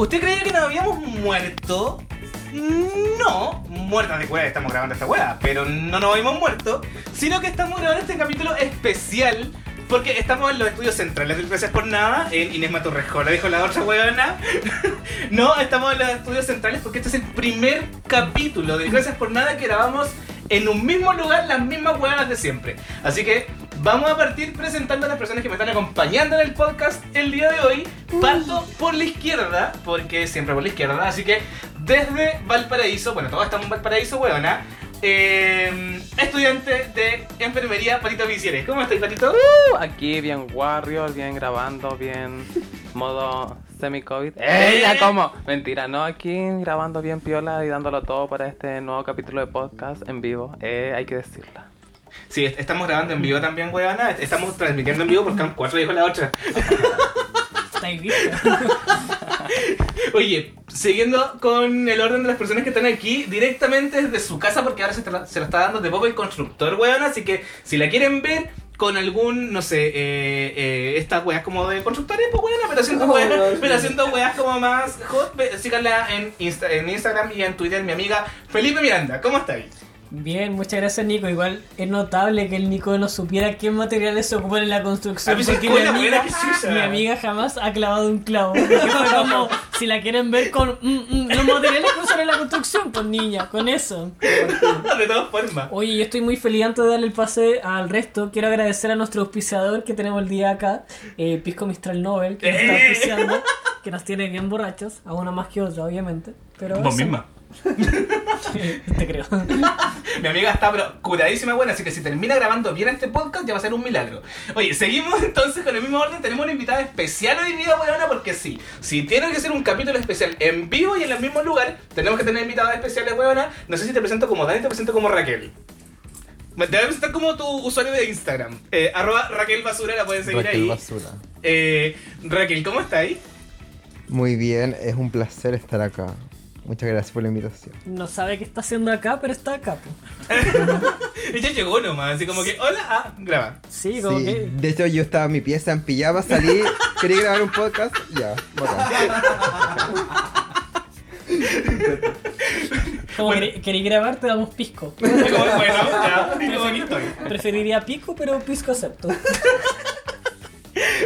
¿Usted creía que nos habíamos muerto? No, muertas de cueva estamos grabando esta weá, pero no nos habíamos muerto, sino que estamos grabando este capítulo especial porque estamos en los estudios centrales del Gracias por Nada, en Inés Maturrejola, dijo la otra weona. no, estamos en los estudios centrales porque este es el primer capítulo del Gracias por Nada que grabamos en un mismo lugar, las mismas weonas de siempre. Así que vamos a partir presentando a las personas que me están acompañando en el podcast el día de hoy. Parto por la izquierda, porque siempre por la izquierda, así que desde Valparaíso, bueno, todos estamos en Valparaíso, weona. eh, estudiante de enfermería, Patito Vicieres. ¿Cómo estás, Patito? Uh, aquí bien Warrior, bien grabando, bien modo semi-COVID. ¡Eh! ya ¿Cómo? Mentira, no, aquí grabando bien piola y dándolo todo para este nuevo capítulo de podcast en vivo. Eh, hay que decirla. Sí, est- estamos grabando en vivo también, weona. Estamos transmitiendo en vivo porque están cuatro dijo la otra. Oye, siguiendo con el orden de las personas que están aquí, directamente desde su casa, porque ahora se, se lo está dando de Bob el constructor, weón. Así que si la quieren ver con algún, no sé, eh, eh, estas weas como de constructores, pues weón, pero haciendo No, weas, no, sí. pero haciendo weas como más hot, síganla en, Insta- en Instagram y en Twitter, mi amiga Felipe Miranda. ¿Cómo estáis? Bien, muchas gracias Nico. Igual es notable que el Nico no supiera qué materiales se ocupan en la construcción. Porque mi amiga, mi jamás ha clavado un clavo. Porque fue como, si la quieren ver con mm, mm, los materiales que usan en la construcción, con niña, con eso. de todas formas. Oye, yo estoy muy feliz antes de darle el pase al resto. Quiero agradecer a nuestro auspiciador que tenemos el día acá, eh, Pisco Mistral Nobel, que nos está Eh. auspiciando, que nos tiene bien borrachos, a una más que otra, obviamente. Pero Vos misma. Te creo. Mi amiga está pero curadísima buena, así que si termina grabando bien este podcast ya va a ser un milagro. Oye, seguimos entonces con el mismo orden, tenemos una invitada especial hoy día, weona, porque sí, si tiene que ser un capítulo especial en vivo y en el mismo lugar, tenemos que tener invitadas especiales, weona. No sé si te presento como Dani, te presento como Raquel. Te voy a presentar como tu usuario de Instagram. Eh, arroba Raquel Basura, la pueden seguir Raquel ahí. Basura. Eh, Raquel, ¿cómo está ahí? Muy bien, es un placer estar acá. Muchas gracias por la invitación. No sabe qué está haciendo acá, pero está acá. po. Ella llegó nomás, así como que, hola, ah, graba. Sí, como Sí, que. de hecho yo estaba en mi pieza en pijama, salí, quería grabar un podcast, ya, bacán. Como Bueno. grabar, te damos pisco. Bueno, ya, aquí estoy. Preferiría pico, pero pisco acepto.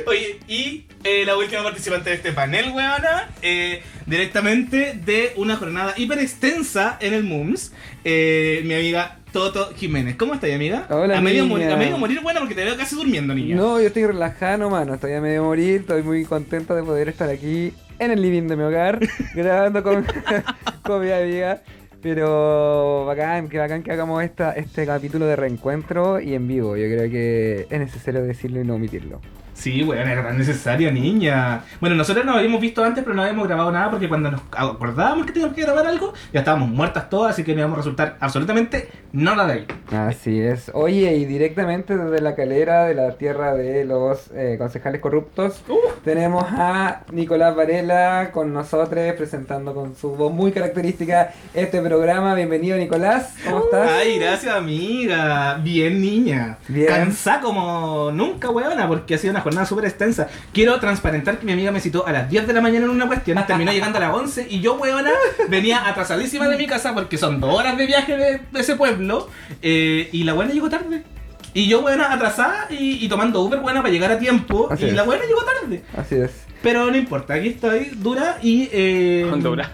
Oye, y eh, la última participante de este panel, weona, eh, directamente de una jornada hiper extensa en el MUMS, eh, mi amiga Toto Jiménez. ¿Cómo estás, amiga? Hola, a medio, morir, a medio morir, bueno, porque te veo casi durmiendo, niña. No, yo estoy relajada nomás, no estoy a medio morir, estoy muy contenta de poder estar aquí en el living de mi hogar, grabando con, con mi amiga. Pero bacán, que bacán que hagamos esta, este capítulo de reencuentro y en vivo. Yo creo que es necesario decirlo y no omitirlo. Sí, weón, era tan necesaria, niña. Bueno, nosotros nos habíamos visto antes, pero no habíamos grabado nada porque cuando nos acordábamos que teníamos que grabar algo, ya estábamos muertas todas, así que no íbamos a resultar absolutamente nada de ahí. Así es. Oye, y directamente desde la calera de la tierra de los eh, concejales corruptos, tenemos a Nicolás Varela con nosotros presentando con su voz muy característica este programa. Bienvenido, Nicolás. ¿Cómo estás? Ay, gracias, amiga. Bien, niña. Bien. Cansada como nunca, weona, porque ha sido una jornada súper extensa. Quiero transparentar que mi amiga me citó a las 10 de la mañana en una cuestión, terminó llegando a las 11 y yo, weona, venía atrasadísima de mi casa porque son dos horas de viaje de, de ese pueblo eh, y la buena llegó tarde. Y yo, buena, atrasada y, y tomando Uber, buena, para llegar a tiempo. Así y es. la buena llegó tarde. Así es. Pero no importa, aquí estoy dura y... Eh, Dura.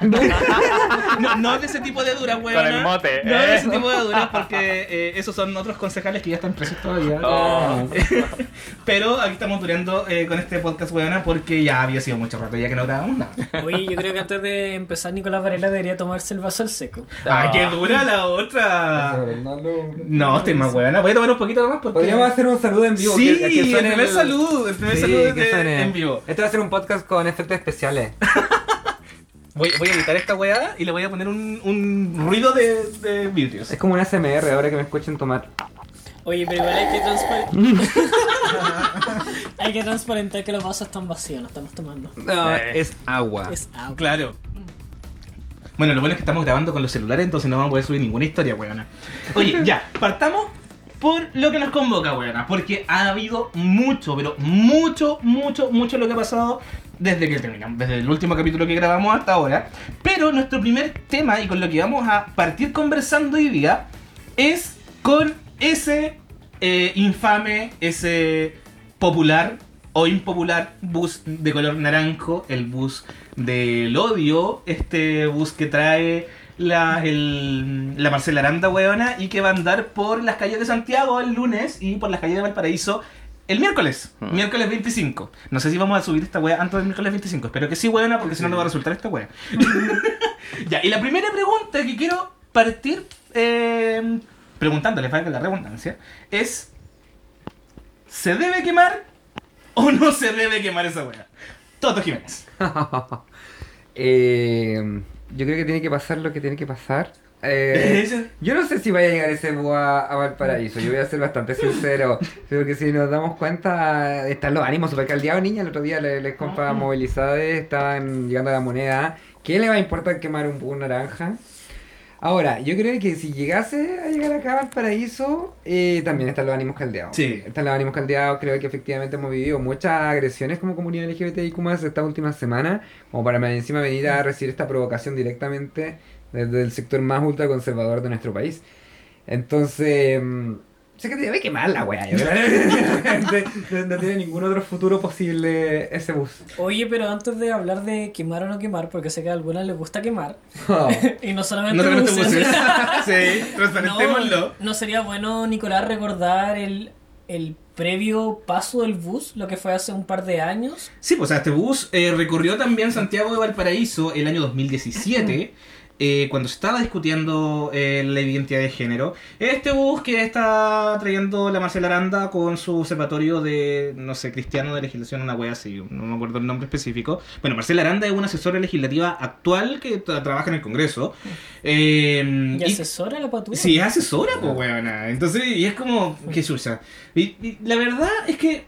no, no de ese tipo de dura, weón. Con el mote, No de eh. ese tipo de duras porque eh, esos son otros concejales que ya están presos todavía. Oh. Pero aquí estamos durando eh, con este podcast, weona, porque ya había sido mucho rato ya que no grabamos nada. Oye, yo creo que antes de empezar, Nicolás Varela debería tomarse el vaso al seco. ¡Ay, qué dura la otra! No estoy más weona. Voy a tomar un poquito más porque... Podríamos hacer un saludo en vivo. Sí, que- que el primer saludo, el primer Sí, saludo que de- en vivo. Este va a ser un podcast con efectos especiales. Voy, voy a editar esta weá y le voy a poner un, un ruido de, de vidrios. Es como un ASMR ahora que me escuchen tomar. Oye, pero igual hay que transparentar. hay que transparentar que los vasos están vacíos, no estamos tomando. No, Eh. es agua. Es agua. Claro. Bueno, lo bueno es que estamos grabando con los celulares, entonces no vamos a poder subir ninguna historia, weona. Oye, ya, partamos por lo que nos convoca, weona. Porque ha habido mucho, pero mucho, mucho, mucho lo que ha pasado desde que terminamos, desde el último capítulo que grabamos hasta ahora. Pero nuestro primer tema y con lo que vamos a partir conversando hoy día es con ese eh, infame, ese popular o impopular bus de color naranjo, el bus del odio, este bus que trae la, el- la Marcela Aranda, weona, y que va a andar por las calles de Santiago el lunes y por las calles de Valparaíso el miércoles, Hmm. miércoles 25. No sé si vamos a subir esta wea antes del miércoles 25, espero que sí, weona, porque si no, no va a resultar esta wea. ya, y la primera pregunta que quiero partir eh, preguntándole, para que la redundancia, es: ¿se debe quemar o no se debe quemar esa wea? Toto Jiménez. Eh, yo creo que tiene que pasar lo que tiene que pasar. Eh, yo no sé si vaya a llegar ese búho a, Valparaíso, yo voy a ser bastante sincero, porque si nos damos cuenta, están los ánimos super caldeados, niña, el otro día les, les movilizadas estaban llegando a la moneda, ¿qué le va a importar quemar un búho naranja? Ahora, yo creo que si llegase a llegar acá a Valparaíso, eh, también están los ánimos caldeados. Sí. Están los ánimos caldeados, creo que efectivamente hemos vivido muchas agresiones como comunidad LGBTIQ más estas últimas semanas, como para más encima venir a recibir esta provocación directamente desde el sector más ultraconservador de nuestro país. Entonces, mm, sé que debe quemar la wea. yo creo. no, no tiene ningún otro futuro posible ese bus. Oye, pero antes de hablar de quemar o no quemar, porque sé que a algunas les gusta quemar, Oh. y no solamente, No te buses. buses. sí, transparentémoslo. no, no sería bueno, Nicolás, recordar el, el previo paso del bus, lo que fue hace un par de años. Sí, pues o sea, este bus eh, recorrió también Santiago de Valparaíso el año 2017. Eh, cuando se estaba discutiendo eh, la identidad de género, este bus que está trayendo la Marcela Aranda con su observatorio de, no sé, cristiano de legislación, una wea así, no me acuerdo el nombre específico. Bueno, Marcela Aranda es una asesora legislativa actual que tra- trabaja en el Congreso. Eh, Y y- asesora la patura. Sí, es asesora, pues, weona. Entonces, y es como, qué. Y, y la verdad es que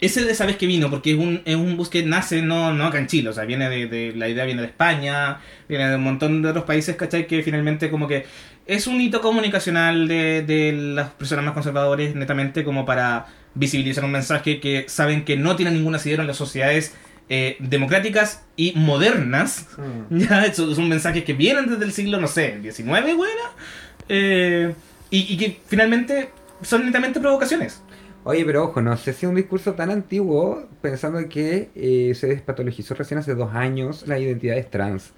ese de sabes que vino, porque es un, es un bus que nace no, no acá en Chile, o sea, viene de, de- la idea viene de España, viene de un montón de otros países, ¿cachai? Que finalmente como que es un hito comunicacional de, de las personas más conservadoras, netamente como para visibilizar un mensaje que saben que no tiene ningún asidero en las sociedades eh, democráticas y modernas. Ya, eso son mensajes que vienen desde el siglo, no sé, 19, güey. Eh, y, y que finalmente son netamente provocaciones. Oye, pero ojo, no sé si un discurso tan antiguo, pensando que eh, se despatologizó recién hace dos años las identidades trans.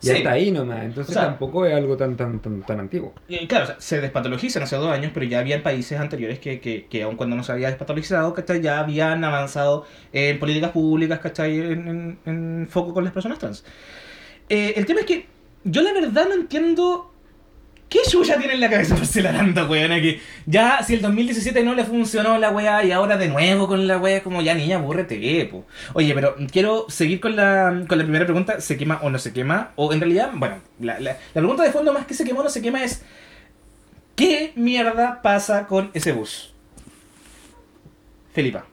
Y Sí. hasta ahí nomás, entonces O sea- tampoco es algo tan tan tan, tan antiguo. Eh, claro, o sea, se despatologizan hace dos años, pero ya había países anteriores que, que, que aun cuando no se había despatologizado, ¿cachai? Ya habían avanzado en políticas públicas, ¿cachai? En, en- en foco con las personas trans. Eh, el tema es que yo la verdad no entiendo qué chucha tiene en la cabeza Marcela Aranda, weona, que ya si el 2017 no le funcionó la wea y ahora de nuevo con la wea, como ya niña, aburrete, po. Oye, pero quiero seguir con la, con la primera pregunta, ¿se quema o no se quema? O en realidad, bueno, la, la, la pregunta de fondo más que se quema o no se quema es ¿qué mierda pasa con ese bus? Felipa.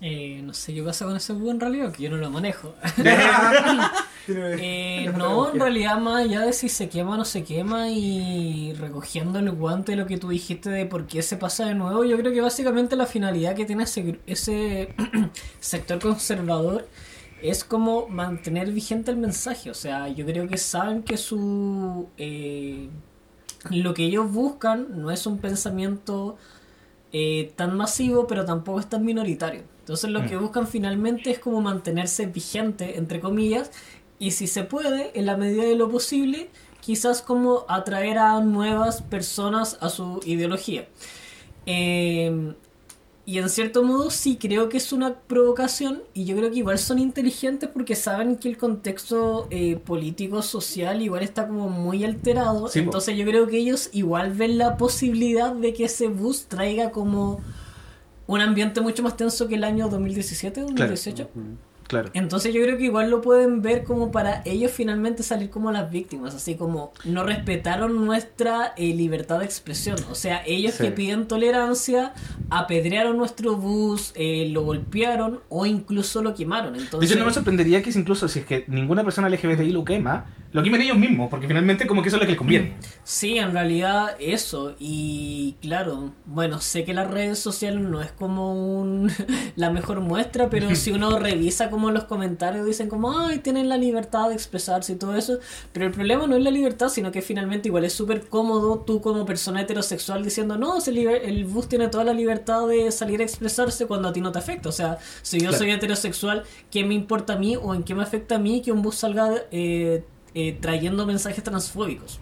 Eh, no sé qué pasa con ese bus en realidad, que yo no lo manejo. Eh, no, en realidad más allá de si se quema o no se quema y recogiendo el guante de lo que tú dijiste de por qué se pasa de nuevo, yo creo que básicamente la finalidad que tiene ese, ese sector conservador es como mantener vigente el mensaje. O sea, yo creo que saben que su... eh, lo que ellos buscan no es un pensamiento eh, tan masivo, pero tampoco es tan minoritario. Entonces lo que buscan finalmente es como mantenerse vigente, entre comillas, y si se puede, en la medida de lo posible, quizás como atraer a nuevas personas a su ideología. Eh, y en cierto modo sí creo que es una provocación y yo creo que igual son inteligentes porque saben que el contexto eh, político, social igual está como muy alterado. Sí. Entonces yo creo que ellos igual ven la posibilidad de que ese bus traiga como un ambiente mucho más tenso que el año 2017, 2018. Claro. Entonces yo creo que igual lo pueden ver como para ellos finalmente salir como las víctimas, así como no respetaron nuestra eh, libertad de expresión. O sea, ellos Sí. que piden tolerancia, apedrearon nuestro bus, eh, lo golpearon o incluso lo quemaron. De Entonces, hecho, no me sorprendería que incluso si es que ninguna persona LGBTI lo quema, lo quemen ellos mismos, porque finalmente como que eso es lo que les conviene. Sí, en realidad eso. Y claro, bueno, sé que las redes sociales no es como un, la mejor muestra, pero si uno revisa como los comentarios dicen como, ay, tienen la libertad de expresarse y todo eso. Pero el problema no es la libertad, sino que finalmente igual es súper cómodo tú como persona heterosexual diciendo, no, el bus tiene toda la libertad de salir a expresarse cuando a ti no te afecta. O sea, si yo Claro. soy heterosexual, ¿qué me importa a mí o en qué me afecta a mí que un bus salga eh, eh, trayendo mensajes transfóbicos?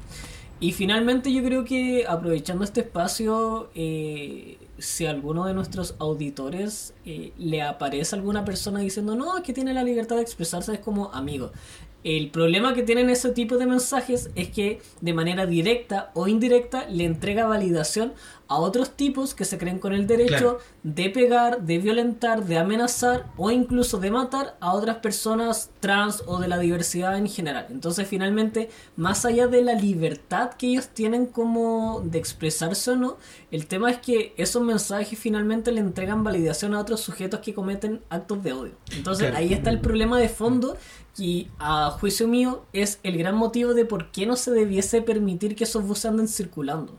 Y finalmente yo creo que aprovechando este espacio, eh, si a alguno de nuestros auditores eh, le aparece alguna persona diciendo no, que tiene la libertad de expresarse, es como amigo. El problema que tienen ese tipo de mensajes es que de manera directa o indirecta le entrega validación a otros tipos que se creen con el derecho Claro. de pegar, de violentar, de amenazar o incluso de matar a otras personas trans o de la diversidad en general. Entonces finalmente, más allá de la libertad que ellos tienen como de expresarse o no, el tema es que esos mensajes finalmente le entregan validación a otros sujetos que cometen actos de odio. Entonces Claro. ahí está el problema de fondo y a juicio mío es el gran motivo de por qué no se debiese permitir que esos buses anden circulando.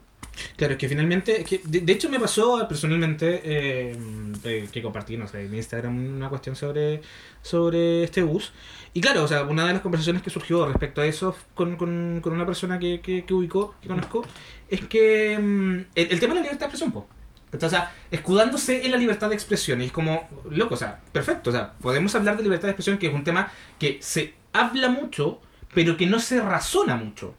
Claro, es que finalmente, que de, de hecho me pasó personalmente eh, de- que compartí, no sé, en Instagram una cuestión sobre, sobre este bus. Y claro, o sea, una de las conversaciones que surgió respecto a eso con, con, con una persona que, que, que ubicó, que conozco, es que mm, el, tema de la libertad de expresión, po. Sea, escudándose en la libertad de expresión. Es como, loco, o sea, perfecto. O sea, podemos hablar de libertad de expresión, que es un tema que se habla mucho, pero que no se razona mucho.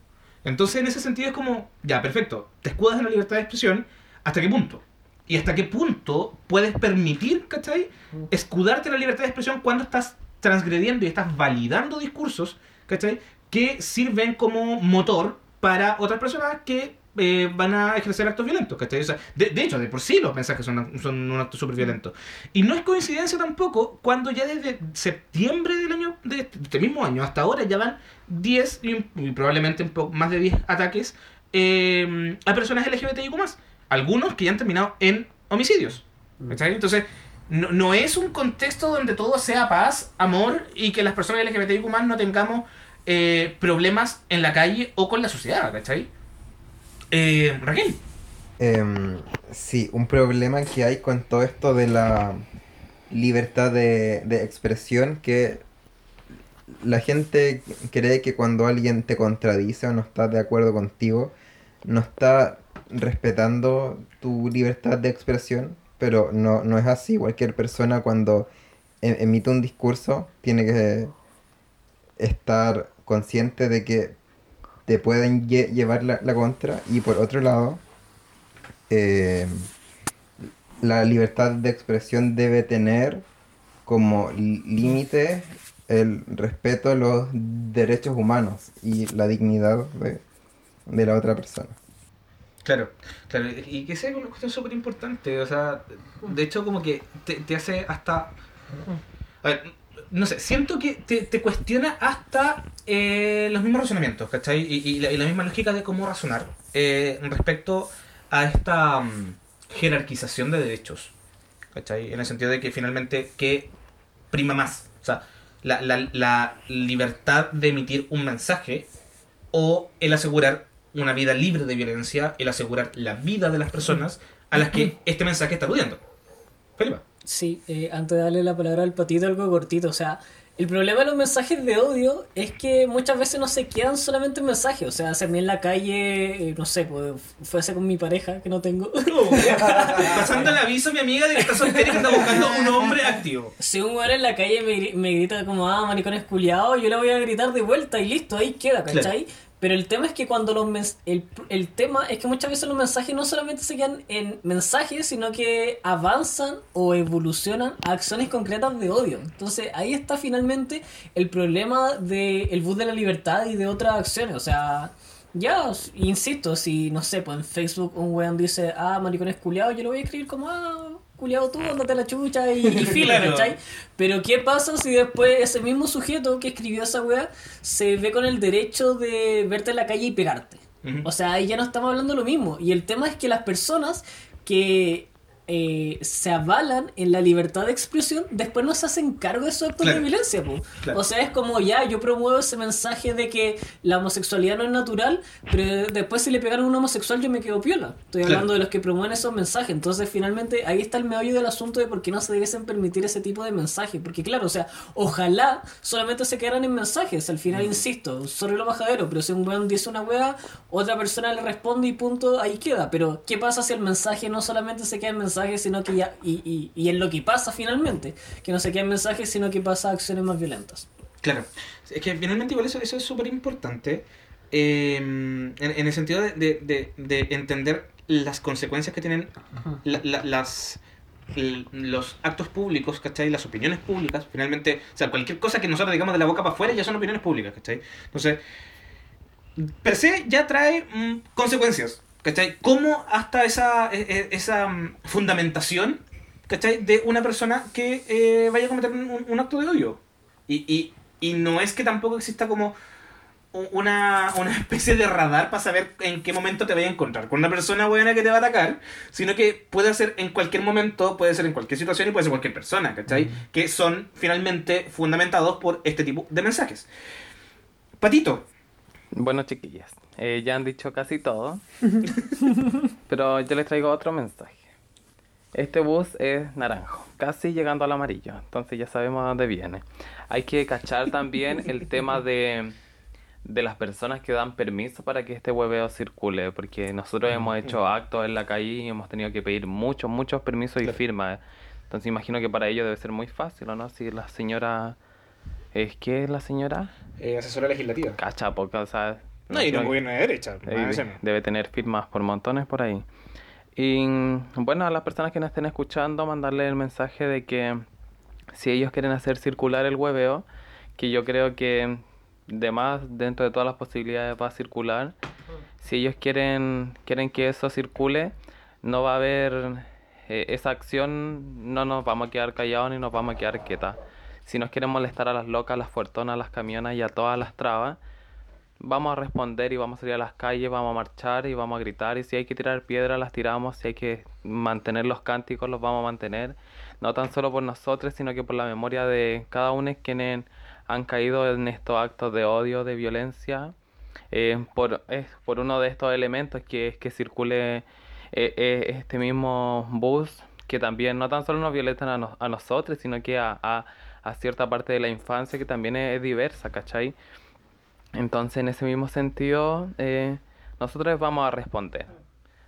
Entonces, en ese sentido es como, ya, perfecto, te escudas en la libertad de expresión, ¿hasta qué punto? Y hasta qué punto puedes permitir, ¿cachai? Escudarte en la libertad de expresión cuando estás transgrediendo y estás validando discursos, ¿cachai? Que sirven como motor para otras personas que eh, van a ejercer actos violentos, ¿cachai? O sea, de, de hecho, de por sí los mensajes son, son un acto súper violento. Y no es coincidencia tampoco cuando ya desde septiembre del año, de este mismo año hasta ahora ya van 10 y, y probablemente un poco más de 10 ataques eh, a personas LGBTIQ+. Algunos que ya han terminado en homicidios. ¿cachai? Entonces, no, no es un contexto donde todo sea paz, amor y que las personas LGBTIQ+, no tengamos eh, problemas en la calle o con la sociedad, ¿cachai? Eh, Raquel. Em, sí, un problema que hay con todo esto de la libertad de, de expresión, que la gente cree que cuando alguien te contradice o no está de acuerdo contigo, no está respetando tu libertad de expresión, pero no, no es así. Cualquier persona cuando em- emite un discurso tiene que estar consciente de que te pueden lle- llevar la, contra. Y por otro lado eh, la libertad de expresión debe tener como límite el respeto a los derechos humanos y la dignidad de, de la otra persona. Claro, claro, y que sea una cuestión súper importante, o sea, de hecho como que te, te hace hasta... A ver, no sé, siento que te, te cuestiona hasta eh, los mismos razonamientos, ¿cachai? Y, y la, y la misma lógica de cómo razonar eh, respecto a esta mm, jerarquización de derechos, ¿cachai? En el sentido de que finalmente, ¿qué prima más? O sea, la, la, la libertad de emitir un mensaje o el asegurar una vida libre de violencia, el asegurar la vida de las personas a las que este mensaje está aludiendo. Felipe. Sí, eh, antes de darle la palabra al patito, algo cortito. O sea, el problema de los mensajes de odio es que muchas veces no se quedan solamente en mensajes. O sea, se me en la calle, eh, no sé, pues fuese con mi pareja, que no tengo. Pasando el aviso a mi amiga de que está soltera y que está buscando un hombre activo. Si un weón en la calle me, me grita como, ah, maricones culiados, yo le voy a gritar de vuelta y listo, ahí queda, ¿cachai? Pero el tema es que cuando los el, el tema es que muchas veces los mensajes no solamente se quedan en mensajes, sino que avanzan o evolucionan a acciones concretas de odio. Entonces ahí está finalmente el problema del bus de la libertad y de otras acciones. O sea, ya, insisto, si no sé, pues en Facebook un weón dice, ah, maricones culiados, yo lo voy a escribir como, ah, culiado tú, andate a la chucha y, y fila, Claro. ¿cachai? Pero ¿qué pasa si después ese mismo sujeto que escribió esa weá se ve con el derecho de verte en la calle y pegarte? O sea, ahí ya no estamos hablando lo mismo. Y el tema es que las personas que eh, se avalan en la libertad de expresión, después no se hacen cargo de esos actos Claro. de violencia. Claro. O sea, es como ya, yo promuevo ese mensaje de que la homosexualidad no es natural, pero después si le pegaron a un homosexual yo me quedo piola. Estoy Claro. hablando de los que promueven esos mensajes. Entonces, finalmente, ahí está el meollo del asunto de por qué no se debiesen permitir ese tipo de mensajes. Porque claro, o sea, ojalá solamente se quedaran en mensajes. Al final, insisto, sobre lo bajadero, pero si un weón dice una wea, otra persona le responde y punto, ahí queda. Pero, ¿qué pasa si el mensaje no solamente se queda en mensajes, sino que ya, y, y, y en lo que pasa finalmente, que no se queda en mensajes, sino que pasa a acciones más violentas? Claro, es que finalmente igual eso, eso es súper importante eh, en, en el sentido de, de- de- de entender las consecuencias que tienen la- la- las los actos públicos, ¿cachai? Las opiniones públicas, finalmente, o sea, cualquier cosa que nosotros digamos de la boca para afuera ya son opiniones públicas, ¿cachai? Entonces, per se ya trae mm, consecuencias, ¿cachai? ¿Cómo hasta esa, e- e- esa mm, fundamentación, ¿cachai? De una persona que eh, vaya a cometer un, un acto de odio. Y, y, y no es que tampoco exista como una, una especie de radar para saber en qué momento te vaya a encontrar con una persona buena que te va a atacar, sino que puede ser en cualquier momento, puede ser en cualquier situación y puede ser cualquier persona, ¿cachai? Que son finalmente fundamentados por este tipo de mensajes. Patito, Bueno, chiquillas, eh, ya han dicho casi todo, pero yo les traigo otro mensaje. Este bus es naranjo, casi llegando al amarillo, entonces ya sabemos a dónde viene. Hay que cachar también el tema de, de las personas que dan permiso para que este hueveo circule, porque nosotros hemos hecho actos en la calle y hemos tenido que pedir muchos, muchos permisos y firmas. Entonces imagino que para ellos debe ser muy fácil, ¿o no? Si la señora... ¿Es que es la señora? eh, asesora legislativa. Cacha, porque, o sea... No, y que- gobierno de derecha. debe tener firmas por montones por ahí. Y bueno, a las personas que nos estén escuchando, mandarle el mensaje de que si ellos quieren hacer circular el hueveo, que yo creo que de más dentro de todas las posibilidades va a circular, si ellos quieren, quieren que eso circule, no va a haber eh, esa acción, no nos vamos a quedar callados ni nos vamos a quedar quietas. Si nos quieren molestar a las locas, a las fuertonas, a las camionas y a todas las trabas, vamos a responder y vamos a salir a las calles, vamos a marchar y vamos a gritar. Y si hay que tirar piedras, las tiramos. Si hay que mantener los cánticos, los vamos a mantener. No tan solo por nosotros, sino que por la memoria de cada uno quienes han caído en estos actos de odio, de violencia. eh, por, es por uno de estos elementos que es que circule eh, eh, este mismo bus, que también no tan solo nos violentan a, nos- a nosotros, sino que a, a- a cierta parte de la infancia que también es, es diversa, ¿cachai? Entonces, en ese mismo sentido, eh, nosotros vamos a responder.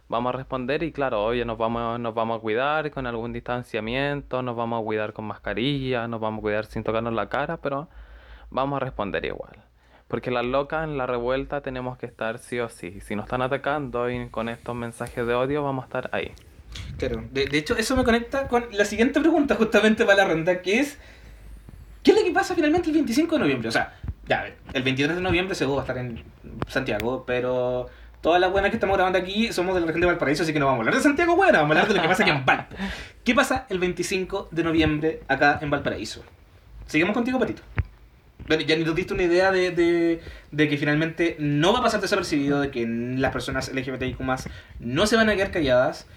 Vamos a responder y claro, oye, nos vamos, nos vamos a cuidar con algún distanciamiento, nos vamos a cuidar con mascarilla, nos vamos a cuidar sin tocarnos la cara, pero vamos a responder igual. Porque las locas en la revuelta tenemos que estar sí o sí. Si nos están atacando y con estos mensajes de odio, vamos a estar ahí. Claro, de, de hecho eso me conecta con la siguiente pregunta justamente para la ronda, que es, ¿qué es lo que pasa finalmente el 25 de noviembre? O sea, ya, el 23 de noviembre seguro va a estar en Santiago, pero todas las buenas que estamos grabando aquí somos de la región de Valparaíso, así que no vamos a hablar de Santiago, buena, vamos a hablar de lo que pasa aquí en Valpo. ¿Qué pasa el 25 de noviembre acá en Valparaíso? Seguimos contigo, Patito. Bueno, ya nos diste una idea de, de, de que finalmente no va a pasar desapercibido, de que las personas LGBTIQ no se van a quedar calladas.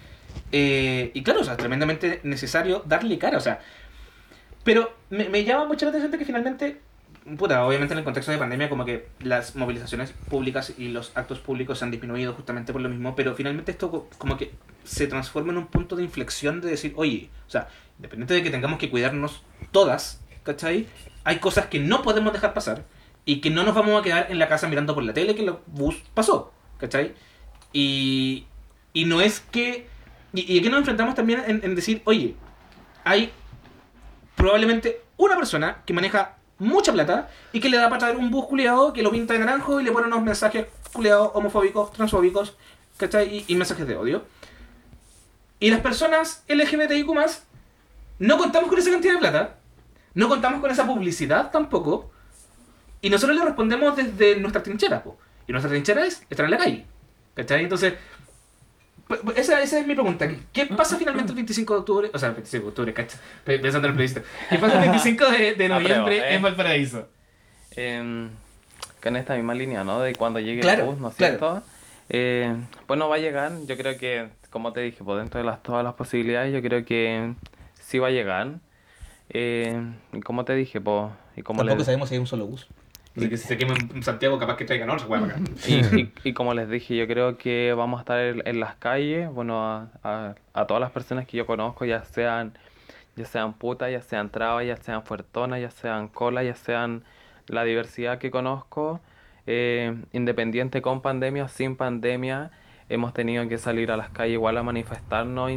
Eh, y claro, o sea, es tremendamente necesario darle cara, o sea. Pero me, me llama mucho la atención de que finalmente, puta, obviamente en el contexto de pandemia, como que las movilizaciones públicas y los actos públicos se han disminuido justamente por lo mismo, pero finalmente esto co- como que se transforma en un punto de inflexión de decir, oye, o sea, independiente de que tengamos que cuidarnos todas, ¿cachai? Hay cosas que no podemos dejar pasar y que no nos vamos a quedar en la casa mirando por la tele que el bus pasó, ¿cachai? Y, y no es que... Y, y aquí nos enfrentamos también en, en decir, oye, hay probablemente una persona que maneja mucha plata y que le da para traer un bus culiado que lo pinta de naranjo y le pone unos mensajes culiados homofóbicos, transfóbicos, ¿cachai? Y, y mensajes de odio. Y las personas LGBTIQ no contamos con esa cantidad de plata, no contamos con esa publicidad tampoco, y nosotros le respondemos desde nuestra trinchera, po. y nuestra trinchera es estar en la calle, ¿cachai? Entonces, Esa, esa es mi pregunta. ¿Qué pasa finalmente el 25 de octubre? O sea, el 25 de octubre, cacha. Pe- Pensando en el plebiscito. ¿Qué pasa el 25 de, de noviembre Apruebo, ¿eh? en Valparaíso? Que en esta misma línea, ¿no? De cuando llegue Claro, el bus, ¿no es claro. cierto? Eh, pues no va a llegar, yo creo que, como te dije, por dentro de las, todas las posibilidades, yo creo que sí va a llegar. Eh, y como te dije, pues, y como Tampoco sabemos si hay un solo bus. Así que si se quema en Santiago, capaz que traigan otra, hueá acá. y, y- y como les dije, yo creo que vamos a estar en, las calles, bueno, a, a- a todas las personas que yo conozco, ya sean, ya sean putas, ya sean trabas, ya sean fuertonas, ya sean colas, ya sean la diversidad que conozco, eh, independiente con pandemia o sin pandemia, hemos tenido que salir a las calles igual a manifestarnos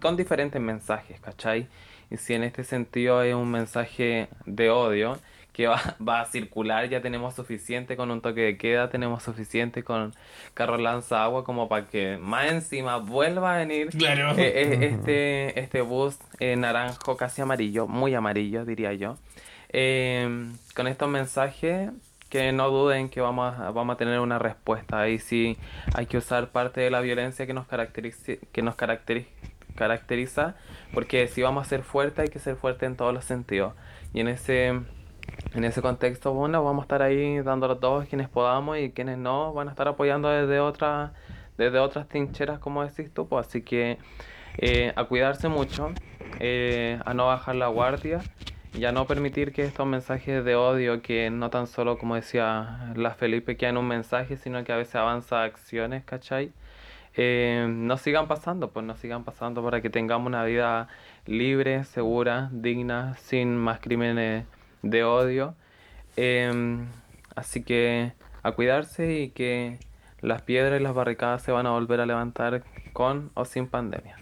con diferentes mensajes, ¿cachai? Y si en este sentido es un mensaje de odio que va, va a circular, ya tenemos suficiente con un toque de queda, tenemos suficiente con carro lanza agua como para que más encima vuelva a venir Claro. eh, eh, este, este bus eh, naranjo, casi amarillo, muy amarillo diría yo. Eh, con estos mensajes que no duden que vamos a, vamos a tener una respuesta. Ahí sí hay que usar parte de la violencia que nos caracteriza, que nos caracteri- caracteriza, porque si vamos a ser fuertes hay que ser fuertes en todos los sentidos. Y en ese, en ese contexto, bueno, vamos a estar ahí dándolo todos quienes podamos y quienes no van a estar apoyando desde otras, desde otras trincheras, como decís tú, pues así que eh, a cuidarse mucho, eh, a no bajar la guardia y a no permitir que estos mensajes de odio, que no tan solo, como decía la Felipe, quedan un mensaje, sino que a veces avanza acciones, ¿cachai? Eh, no sigan pasando, pues no sigan pasando para que tengamos una vida libre, segura, digna, sin más crímenes de odio. Em, así que a cuidarse y que las piedras y las barricadas se van a volver a levantar con o sin pandemia.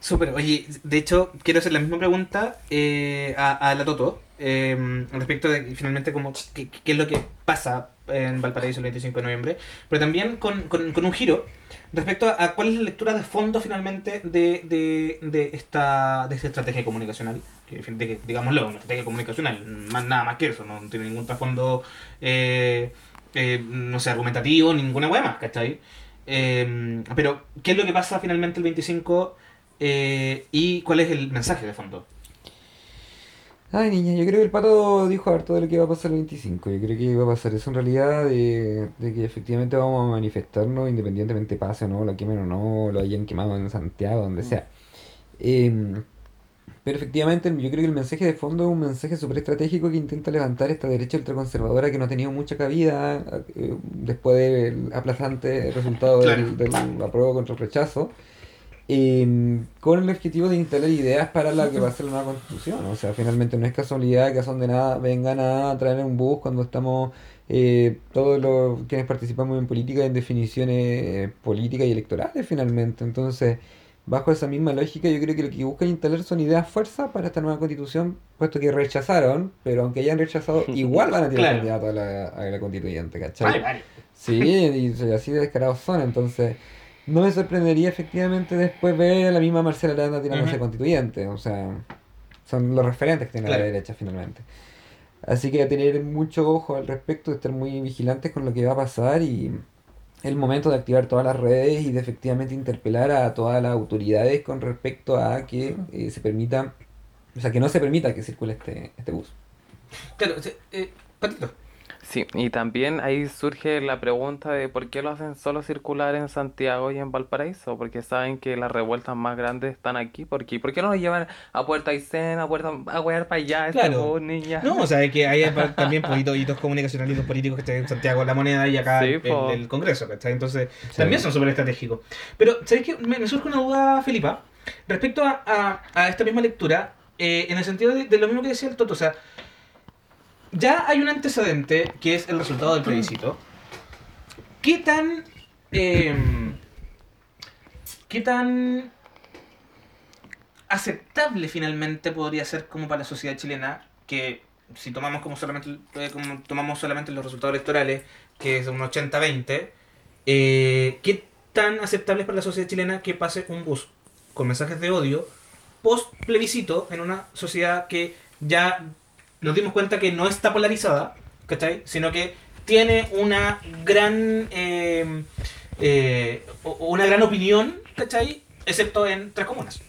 Súper, oye, de hecho, quiero hacer la misma pregunta eh, a, a la Toto eh, respecto de finalmente cómo, qué, qué es lo que pasa en Valparaíso el 25 de noviembre, pero también con, con- con un giro respecto a, a cuál es la lectura de fondo finalmente de, de, de esta, de esta estrategia comunicacional, digámoslo, una estrategia comunicacional, más, nada más que eso, no tiene ningún trasfondo, eh, eh, no sé, argumentativo, ninguna hueá más, ¿cachai? Eh, pero, ¿qué es lo que pasa finalmente el 25 eh, y cuál es el mensaje de fondo? Ay, niña, yo creo que el pato dijo harto de lo que va a pasar el 25. Yo creo que va a pasar eso en realidad, de, de que efectivamente vamos a manifestarnos independientemente pase o no, lo quemen o no, lo hayan quemado en Santiago, donde sea. Em, pero efectivamente yo creo que el mensaje de fondo es un mensaje súper estratégico que intenta levantar esta derecha ultraconservadora que no ha tenido mucha cabida eh, después del aplazante resultado del, del apruebo contra el rechazo. Em, con el objetivo de instalar ideas para la que va a ser la nueva constitución. O sea, finalmente no es casualidad que a son de nada vengan a traer un bus cuando estamos eh, todos los quienes participamos en política en definiciones eh, políticas y electorales finalmente. Entonces, bajo esa misma lógica, yo creo que lo que buscan instalar son ideas fuerza para esta nueva constitución, puesto que rechazaron, pero aunque hayan rechazado, igual van a tirar Claro. candidato a la, a la constituyente, ¿cachai? Vale, vale. Sí, y así de descarados son, entonces no me sorprendería efectivamente después ver a la misma Marcela Aranda tirándose Ujú. constituyente, o sea, son los referentes que tiene Claro. la derecha finalmente. Así que a tener mucho ojo al respecto, estar muy vigilantes con lo que va a pasar y el momento de activar todas las redes y de efectivamente interpelar a todas las autoridades con respecto a que eh, se permita, o sea, que no se permita que circule este, este bus. Claro, eh, Patito. Sí, y también ahí surge la pregunta de por qué lo hacen solo circular en Santiago y en Valparaíso, porque saben que las revueltas más grandes están aquí, ¿por qué? ¿Por qué no lo llevan a Puerto Aysén, a Puerto, a huear para allá, este Claro. niña? No, o sea, es que hay también poquitos hitos comunicacionales políticos que están en Santiago la moneda y acá Sí, en el Congreso, ¿cachai? Entonces, Sí. también son súper estratégicos. Pero, ¿sabéis qué? Me, me surge una duda, Felipa, respecto a, a- a esta misma lectura, eh, en el sentido de, de lo mismo que decía el Toto, o sea, ya hay un antecedente que es el resultado del plebiscito. ¿Qué tan... em, ¿Qué tan aceptable finalmente podría ser como para la sociedad chilena que si tomamos como solamente eh, como tomamos solamente los resultados electorales que es un 80-20 eh, qué tan aceptable es para la sociedad chilena que pase un bus con mensajes de odio post plebiscito en una sociedad que ya nos dimos cuenta que no está polarizada ¿cachai? sino que tiene una gran eh, eh, una gran opinión, ¿cachai? Excepto en tres comunas.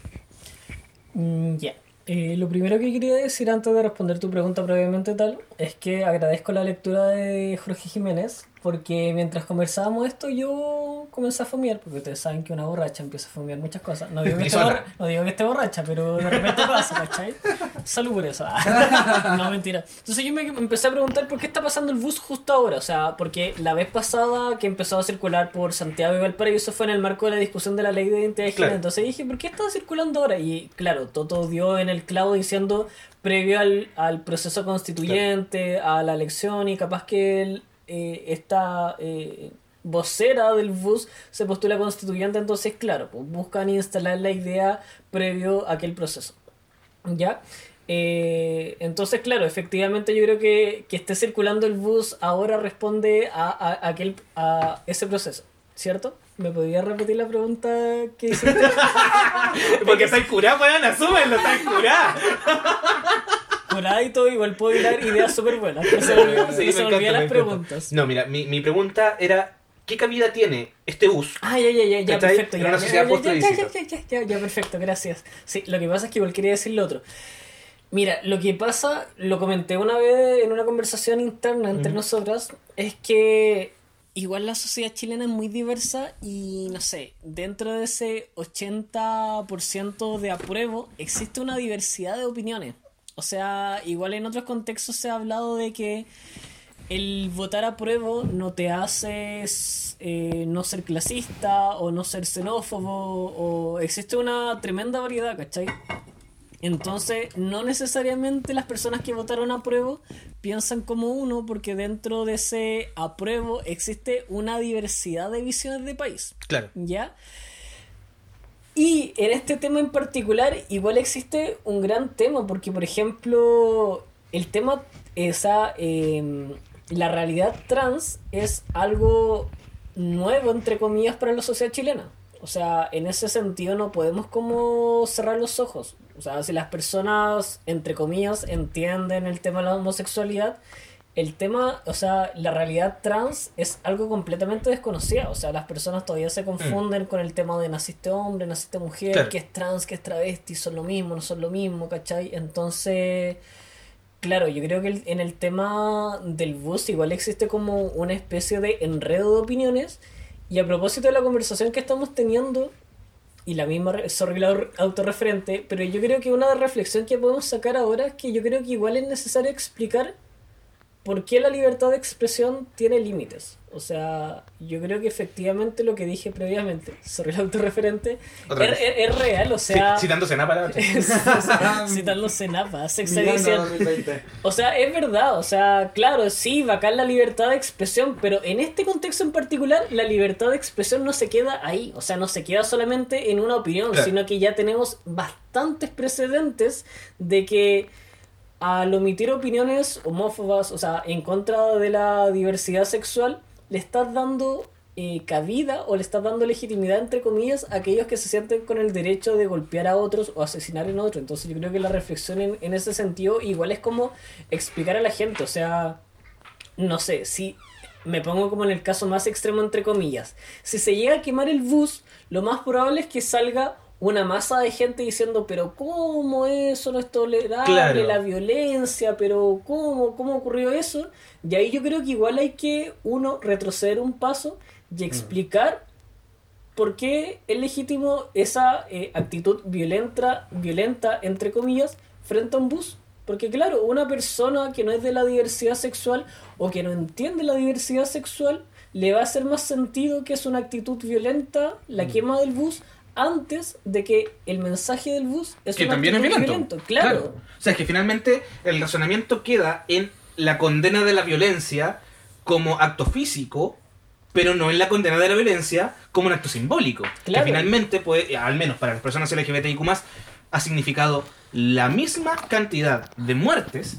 Mm, Ya. Eh, lo primero que quería decir antes de responder tu pregunta previamente tal es que agradezco la lectura de Jorge Jiménez porque mientras conversábamos esto yo comencé a fumear porque ustedes saben que una borracha empieza a fumear muchas cosas. No digo que, esté, borra- no digo que esté borracha, pero de repente pasa, ¿cachai? Salud por eso. no, mentira. Entonces yo me empecé a preguntar por qué está pasando el bus justo ahora. O sea, porque la vez pasada que empezó a circular por Santiago y Valparaíso fue en el marco de la discusión de la ley de identidad de género. Claro. Entonces dije, ¿por qué está circulando ahora? Y claro, Toto dio en el clavo diciendo previo al, al proceso constituyente, a la elección y capaz que el, eh, esta eh, vocera del bus se postula constituyente, entonces claro, pues buscan instalar la idea previo a aquel proceso. ¿Ya? Eh, entonces, claro, efectivamente yo creo que, que esté circulando el bus ahora responde a, a- a aquel, a ese proceso, ¿cierto? ¿Me podría repetir la pregunta que hiciste? Porque estáis curada, weón, asúmenlo, estáis curada. Curada y todo, igual puedo dar ideas súper buenas, pero se me, olvidó- Sí, me se me encanta, olvidan me las preguntas. No, mira, mi, mi pregunta era: ¿qué cabida tiene este bus? Ah, ya, ya, ya, ya, Ya, ya, ya, ya, ya, post-plebiscito. ya, ya, ya, ya, perfecto, gracias. Sí, lo que pasa es que igual quería decir lo otro. Mira, lo que pasa, lo comenté una vez en una conversación interna entre nosotras, es que igual la sociedad chilena es muy diversa y no sé, dentro de ese 80% de apruebo existe una diversidad de opiniones. O sea, igual en otros contextos se ha hablado de que el votar a prueba no te hace eh, no ser clasista o no ser xenófobo o existe una tremenda variedad, ¿cachai? Entonces, no necesariamente las personas que votaron a prueba piensan como uno porque dentro de ese apruebo existe una diversidad de visiones de país. Claro. ¿Ya? Y en este tema en particular, igual existe un gran tema, porque por ejemplo, el tema, esa, em, la realidad trans es algo nuevo, entre comillas, para la sociedad chilena. O sea, en ese sentido no podemos como cerrar los ojos. O sea, si las personas, entre comillas, entienden el tema de la homosexualidad, el tema, o sea, la realidad trans es algo completamente desconocida. O sea, las personas todavía se confunden con el tema de naciste hombre, naciste mujer, Claro. que es trans, que es travesti, son lo mismo, no son lo mismo, ¿cachai? Entonces, claro, yo creo que en el tema del bus igual existe como una especie de enredo de opiniones. Y a propósito de la conversación que estamos teniendo, y la misma, sorry la autorreferente, pero yo creo que una reflexión que podemos sacar ahora es que yo creo que igual es necesario explicar por qué la libertad de expresión tiene límites. O sea, yo creo que efectivamente lo que dije previamente, sorry la autorreferente, es, es- es real, o sea... Citando Senapa, la Citando Senapa, Sex Edition. 2020. O sea, es verdad, o sea, claro, sí, bacán la libertad de expresión, pero en este contexto en particular, la libertad de expresión no se queda ahí, o sea, no se queda solamente en una opinión, Claro. sino que ya tenemos bastantes precedentes de que al omitir opiniones homófobas, o sea, en contra de la diversidad sexual, le estás dando eh, cabida o le estás dando legitimidad, entre comillas, a aquellos que se sienten con el derecho de golpear a otros o asesinar en otros. Entonces yo creo que la reflexión en, en ese sentido igual es como explicar a la gente, o sea, no sé, si me pongo como en el caso más extremo, entre comillas, si se llega a quemar el bus, lo más probable es que salga una masa de gente diciendo, pero ¿cómo eso no es tolerable? Claro. La violencia, pero ¿cómo? ¿Cómo ocurrió eso? Y ahí yo creo que igual hay que uno retroceder un paso y explicar por qué es legítimo esa eh, actitud violenta, violenta, entre comillas, frente a un bus. Porque claro, una persona que no es de la diversidad sexual o que no entiende la diversidad sexual, le va a hacer más sentido que es una actitud violenta la quema del bus antes de que el mensaje del bus es que también es violento. Claro. O sea, es que finalmente el razonamiento queda en la condena de la violencia como acto físico, pero no en la condena de la violencia como un acto simbólico. Claro. Que finalmente, puede, al menos para las personas LGBTIQ, ha significado la misma cantidad de muertes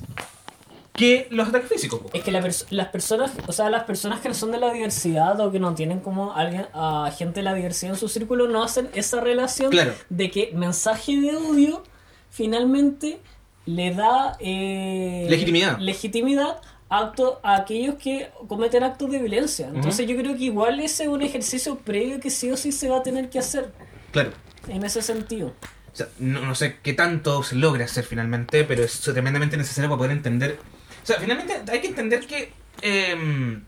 que los ataques físicos. po. Es que la pers- las personas, o sea, las personas que no son de la diversidad o que no tienen como alguien, a gente de la diversidad en su círculo no hacen esa relación Claro. de que mensaje de odio finalmente le da eh, Legitimidad. legitimidad actos a aquellos que cometen actos de violencia. Entonces yo creo que igual ese es un ejercicio previo que sí o sí se va a tener que hacer Claro. en ese sentido. O sea, no, no sé qué tanto se logra hacer finalmente, pero es tremendamente necesario para poder entender. O sea, finalmente hay que entender que em,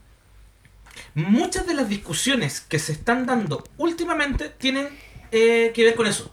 muchas de las discusiones que se están dando últimamente tienen eh, que ver con eso.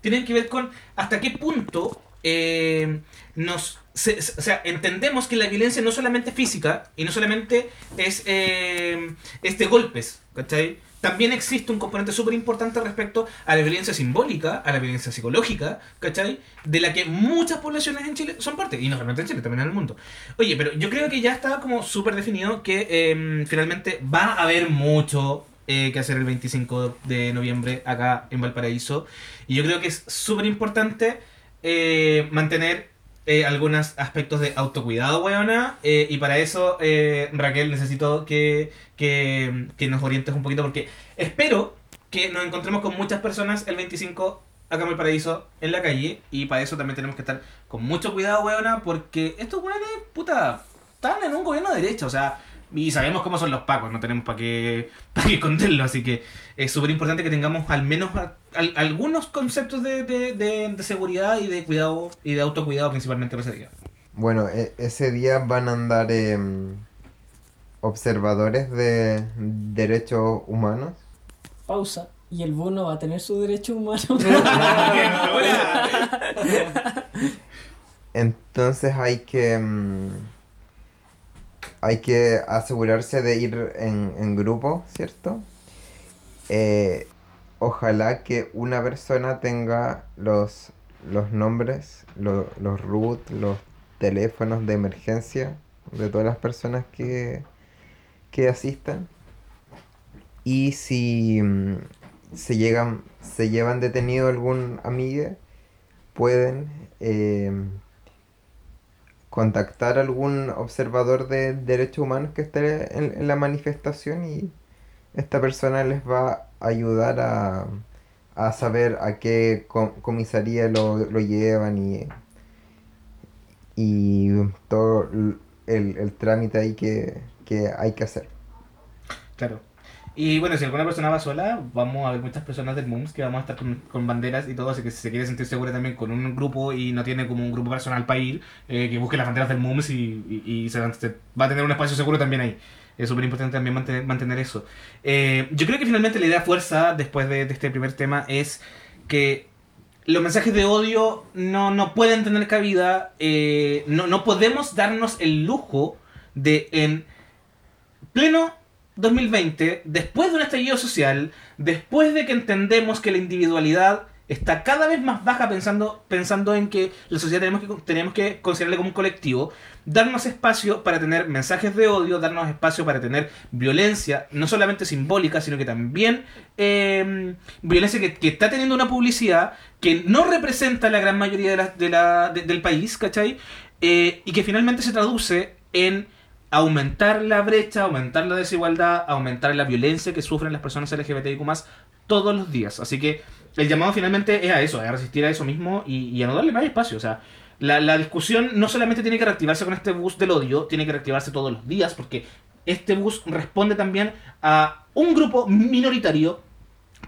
Tienen que ver con hasta qué punto eh, nos. o sea, entendemos que la violencia no solamente es física y no solamente es, eh, es de golpes, ¿cachai? También existe un componente súper importante respecto a la violencia simbólica, a la violencia psicológica, ¿cachai? De la que muchas poblaciones en Chile son parte, y no solamente en Chile, también en el mundo. Oye, pero yo creo que ya está como súper definido que eh, finalmente va a haber mucho eh, que hacer el 25 de noviembre acá en Valparaíso. Y yo creo que es súper importante eh, mantener eh, algunos aspectos de autocuidado, weona. eh, y para eso, eh, Raquel, necesito que, que, que nos orientes un poquito porque espero que nos encontremos con muchas personas el 25 acá en Valparaíso en la calle. Y para eso también tenemos que estar con mucho cuidado, weona, porque estos weones, puta, están en un gobierno de derecha, o sea. Y sabemos cómo son los pacos, no tenemos para qué, pa' qué esconderlo, así que es súper importante que tengamos al menos a- al- algunos conceptos de, de- de- de seguridad y de cuidado y de autocuidado principalmente para ese día. Bueno, e- ese día van a andar em, observadores de derechos humanos. Pausa. Y el bono va a tener su derecho humano. Entonces hay que mm, hay que asegurarse de ir en, en grupo, ¿cierto? Eh, ojalá que una persona tenga los, los nombres, lo- los root, los teléfonos de emergencia de todas las personas que, que asistan. Y si mm, se llegan, se llevan detenido algún amigo, pueden eh, contactar a algún observador de derechos humanos que esté en, en la manifestación y esta persona les va a ayudar a, a saber a qué co- comisaría lo, lo llevan y, y todo el, el trámite ahí que, que hay que hacer. Claro. Y bueno, si alguna persona va sola, vamos a ver muchas personas del MUMS que vamos a estar con, banderas y todo, así que si se quiere sentir segura también con un grupo y no tiene como un grupo personal para ir, eh, que busque las banderas del MUMS y, y, se, va- a tener un espacio seguro también ahí. Es súper importante también mantener, mantener eso. Eh, yo creo que finalmente la idea fuerza, después de, de este primer tema, es que los mensajes de odio no, no pueden tener cabida, eh, no, no podemos darnos el lujo de en pleno 2020, después de un estallido social, después de que entendemos que la individualidad está cada vez más baja pensando, pensando en que la sociedad tenemos que, tenemos que considerarla como un colectivo, darnos espacio para tener mensajes de odio, darnos espacio para tener violencia, no solamente simbólica, sino que también eh, violencia que, está teniendo una publicidad que no representa la gran mayoría de la- de la- de- del país, ¿cachai? Eh, y que finalmente se traduce en aumentar la brecha, aumentar la desigualdad, aumentar la violencia que sufren las personas LGBTIQ todos los días. Así que el llamado finalmente es a eso, a resistir a eso mismo y, a no darle más espacio. O sea, la, la discusión no solamente tiene que reactivarse con este bus del odio, tiene que reactivarse todos los días porque este bus responde también a un grupo minoritario,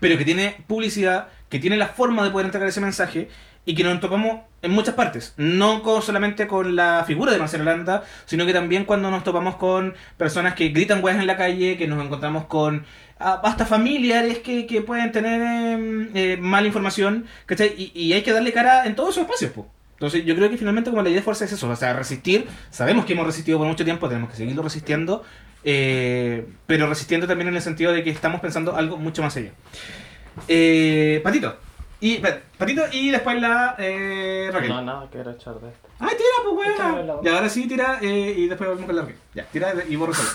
pero que tiene publicidad, que tiene la forma de poder entregar ese mensaje y que nos topamos en muchas partes. No con- solamente con la figura de Marcelo Landa, sino que también cuando nos topamos con personas que gritan weas en la calle, que nos encontramos con ah, hasta familiares que, que pueden tener eh, eh, mala información, ¿cachai? Y, y hay que darle cara en todos esos espacios, po. Entonces yo creo que finalmente como la idea de fuerza es eso, o sea, resistir, sabemos que hemos resistido por mucho tiempo, tenemos que seguirlo resistiendo, eh, pero resistiendo también en el sentido de que estamos pensando algo mucho más allá. Eh, Patito. Y, espera, Patito y después la eh, Raquel. No, nada, quiero echar de esto. ¡Ay, tira, pues, boca. Y ahora sí, tira eh, y después volvemos con la Raquel. Ya, tira y borro solo.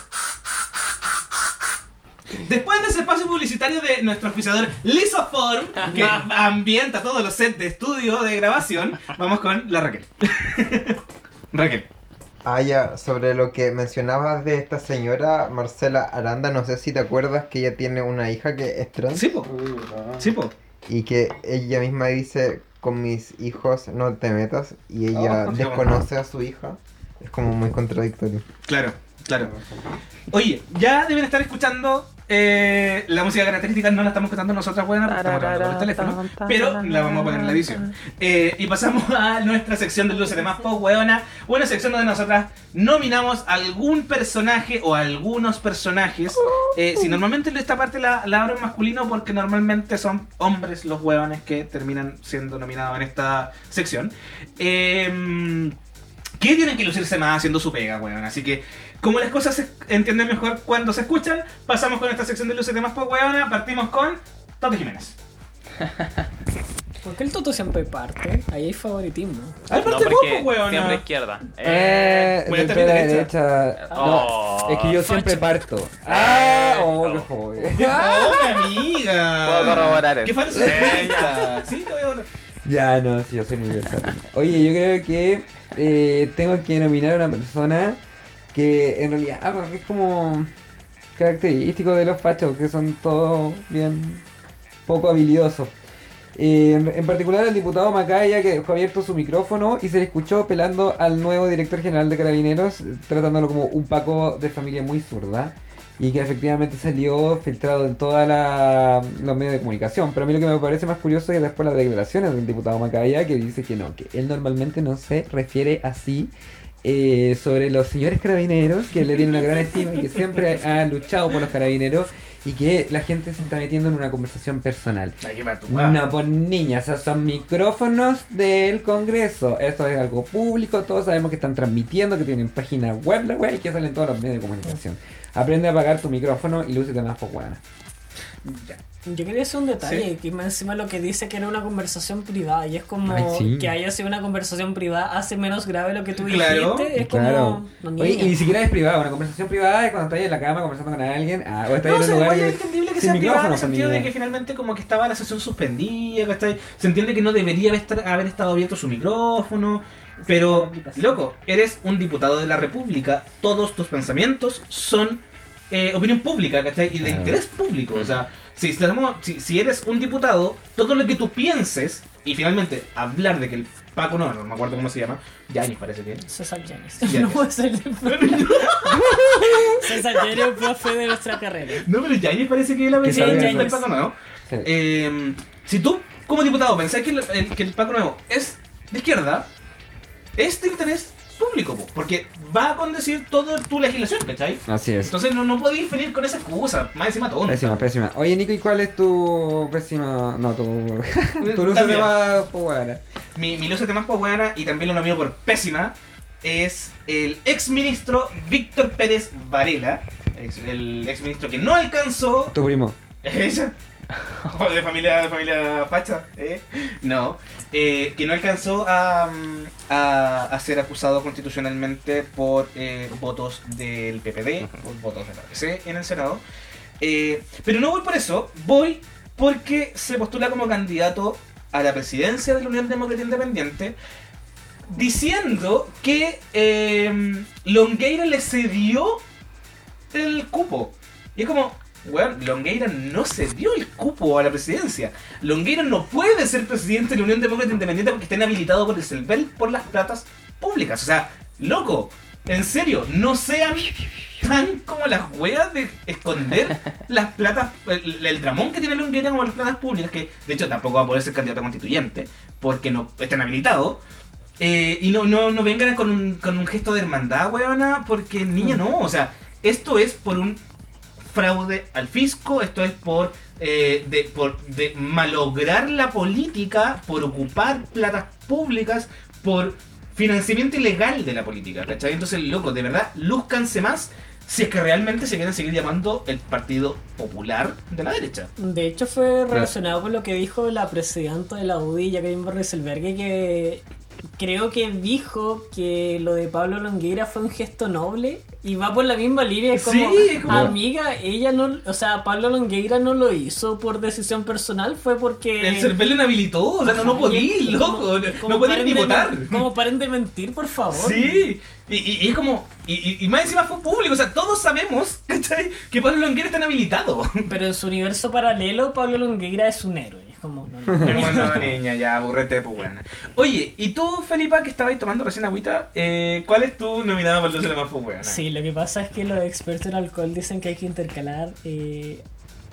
Después de ese espacio publicitario de nuestro auspiciador Lisoform, que ambienta todos los sets de estudio de grabación, vamos con la Raquel. Raquel. Ah, ya, sobre lo que mencionabas de esta señora Marcela Aranda, no sé si te acuerdas que ella tiene una hija que es trans Sí, po. Sí, po. Y que ella misma dice con mis hijos no te metas y ella Oh, desconoce a su hija Es como muy contradictorio. Claro, claro. Oye, ya deben estar escuchando eh, la música característica, no la estamos escuchando nosotras, buenas, porque estamos grabando por el teléfono, pero la vamos a poner en la edición. Eh, y pasamos a nuestra sección de luces de más pop, weona. Una sección donde nosotras nominamos algún personaje o algunos personajes. Eh, si normalmente esta parte la, la abro en masculino porque normalmente son hombres los hueones que terminan siendo nominados en esta sección. Eh, que tienen que lucirse más haciendo su pega, weón. Así que, como las cosas se entienden mejor cuando se escuchan, pasamos con esta sección de luces de más pop, weona. Partimos con Toto Jiménez. ¿Por qué el Toto siempre parte? Ahí hay favoritismo. No, parte porque poco, weona. siempre izquierda. Eh, a de derecha. derecha. Oh. No, es que yo siempre parto. Ah, oh, qué Oh. ¡Oh, mi amiga! Puedo corroborar ¡Qué eso. falso! Ella. Sí, te voy a. Ya, no, sí, yo soy muy versátil. Oye, yo creo que eh, tengo que nominar a una persona que en realidad ah, es como característico de los fachos, que son todos bien poco habilidosos. En, en particular al diputado Macaya que dejó abierto su micrófono y se le escuchó pelando al nuevo director general de Carabineros, tratándolo como un Paco de familia muy zurda y que efectivamente salió filtrado en todos los medios de comunicación. Pero a mí lo que me parece más curioso es después las declaraciones del diputado Macaya que dice que no, que él normalmente no se refiere así eh, sobre los señores carabineros, que le tiene una gran estima y que siempre ha luchado por los carabineros y que la gente se está metiendo en una conversación personal. No, pues niñas, esos son micrófonos del Congreso. Esto es algo público, todos sabemos que están transmitiendo, que tienen página web, la web, y que salen todos los medios de comunicación. Aprende a apagar tu micrófono y lúcete más por buena. Yo quería hacer un detalle, que más encima lo que dice que era una conversación privada, y es como Ay, sí. que haya sido una conversación privada hace menos grave lo que tú Claro. dijiste. Es Claro. como. no, Oye, y ni siquiera es privada, una conversación privada es cuando estás en la cama conversando con alguien, ah, o estás No, en o un sea, lugar igual es que- entendible que sin sea privada en el micrófono, sentido de que finalmente como que estaba la sesión suspendida, ¿cachai? Se entiende que no debería haber, estar- haber estado abierto su micrófono, pero, loco, eres un diputado de la República, todos tus pensamientos son eh, opinión pública, ¿cachai? Y de Claro. interés público, o sea, si, si, si eres un diputado, todo lo que tú pienses, y finalmente hablar de que el Paco, no, no me acuerdo cómo se llama, Yanis parece que es. César Yanis. No puede ser. César Yanis es profe de nuestra carrera. No, pero Yanis parece que es la versión del. Paco Nuevo. Sí. Eh, si tú, como diputado, pensás que el, el- que el Paco Nuevo es de izquierda, es de interés público, po, porque va a condecir toda tu legislación, ¿cachai? Así es. Entonces no, no podéis venir con esa excusa, más encima todo. Pésima, pésima. Oye, Nico, ¿y cuál es tu pésima... No, tu... tu luz de más por buena? Mi, mi luz de más por buena y también lo nomino por pésima es el ex ministro Víctor Pérez Varela, el ex ministro que no alcanzó Tu primo. Ella. De familia, de familia facha, ¿eh? No. Eh, que no alcanzó a, mm, a, a ser acusado constitucionalmente por eh, votos del PPD, por votos de la PC en el Senado. Eh, pero no voy por eso, voy porque se postula como candidato a la presidencia de la Unión Demócrata Independiente diciendo que eh, Longueira le cedió el cupo. Y es como, weón, Longueira no cedió el cupo a la presidencia. Longueira no puede ser presidente de la Unión Demócrata Independiente porque está inhabilitado por el CELVEL por las platas públicas. O sea, loco, en serio, no sean tan como las weas de esconder las platas, el, el dramón que tiene Longueira como las platas públicas, que de hecho tampoco va a poder ser candidato a constituyente porque no está inhabilitado. Eh, y no, no, no vengan con un, con un gesto de hermandad, weona, porque niña no. O sea, esto es por un fraude al fisco, esto es por, eh, de, por de malograr la política, por ocupar platas públicas, por financiamiento ilegal de la política, ¿cachai? Entonces, loco, de verdad, lúzcanse más si es que realmente se quieren seguir llamando el Partido Popular de la derecha. De hecho, fue relacionado con lo que dijo la presidenta de la UDI, Jacqueline Rieselberghe, que creo que dijo que lo de Pablo Longueira fue un gesto noble y va por la misma línea. Es como, Sí, es como- amiga, ella no, o sea, Pablo Longueira no lo hizo por decisión personal, fue porque. El CERVEL le inhabilitó, o sea, no, no podí, loco, no, Como no podí paren ni de- votar. Como paren de mentir, por favor. Sí, y, y- y es como, y, y- más encima fue público, o sea, todos sabemos, ¿cachai? Que Pablo Longuera está inhabilitado. Pero en su universo paralelo, Pablo Longueira es un héroe. Es como, no, no. No, niña, ya, aburrete, pues buena. Oye, ¿y tú, Felipa, que estabas tomando recién agüita, eh, cuál es tu nominada para el 12 de más buena? Sí, lo que pasa es que los expertos en alcohol dicen que hay que intercalar eh,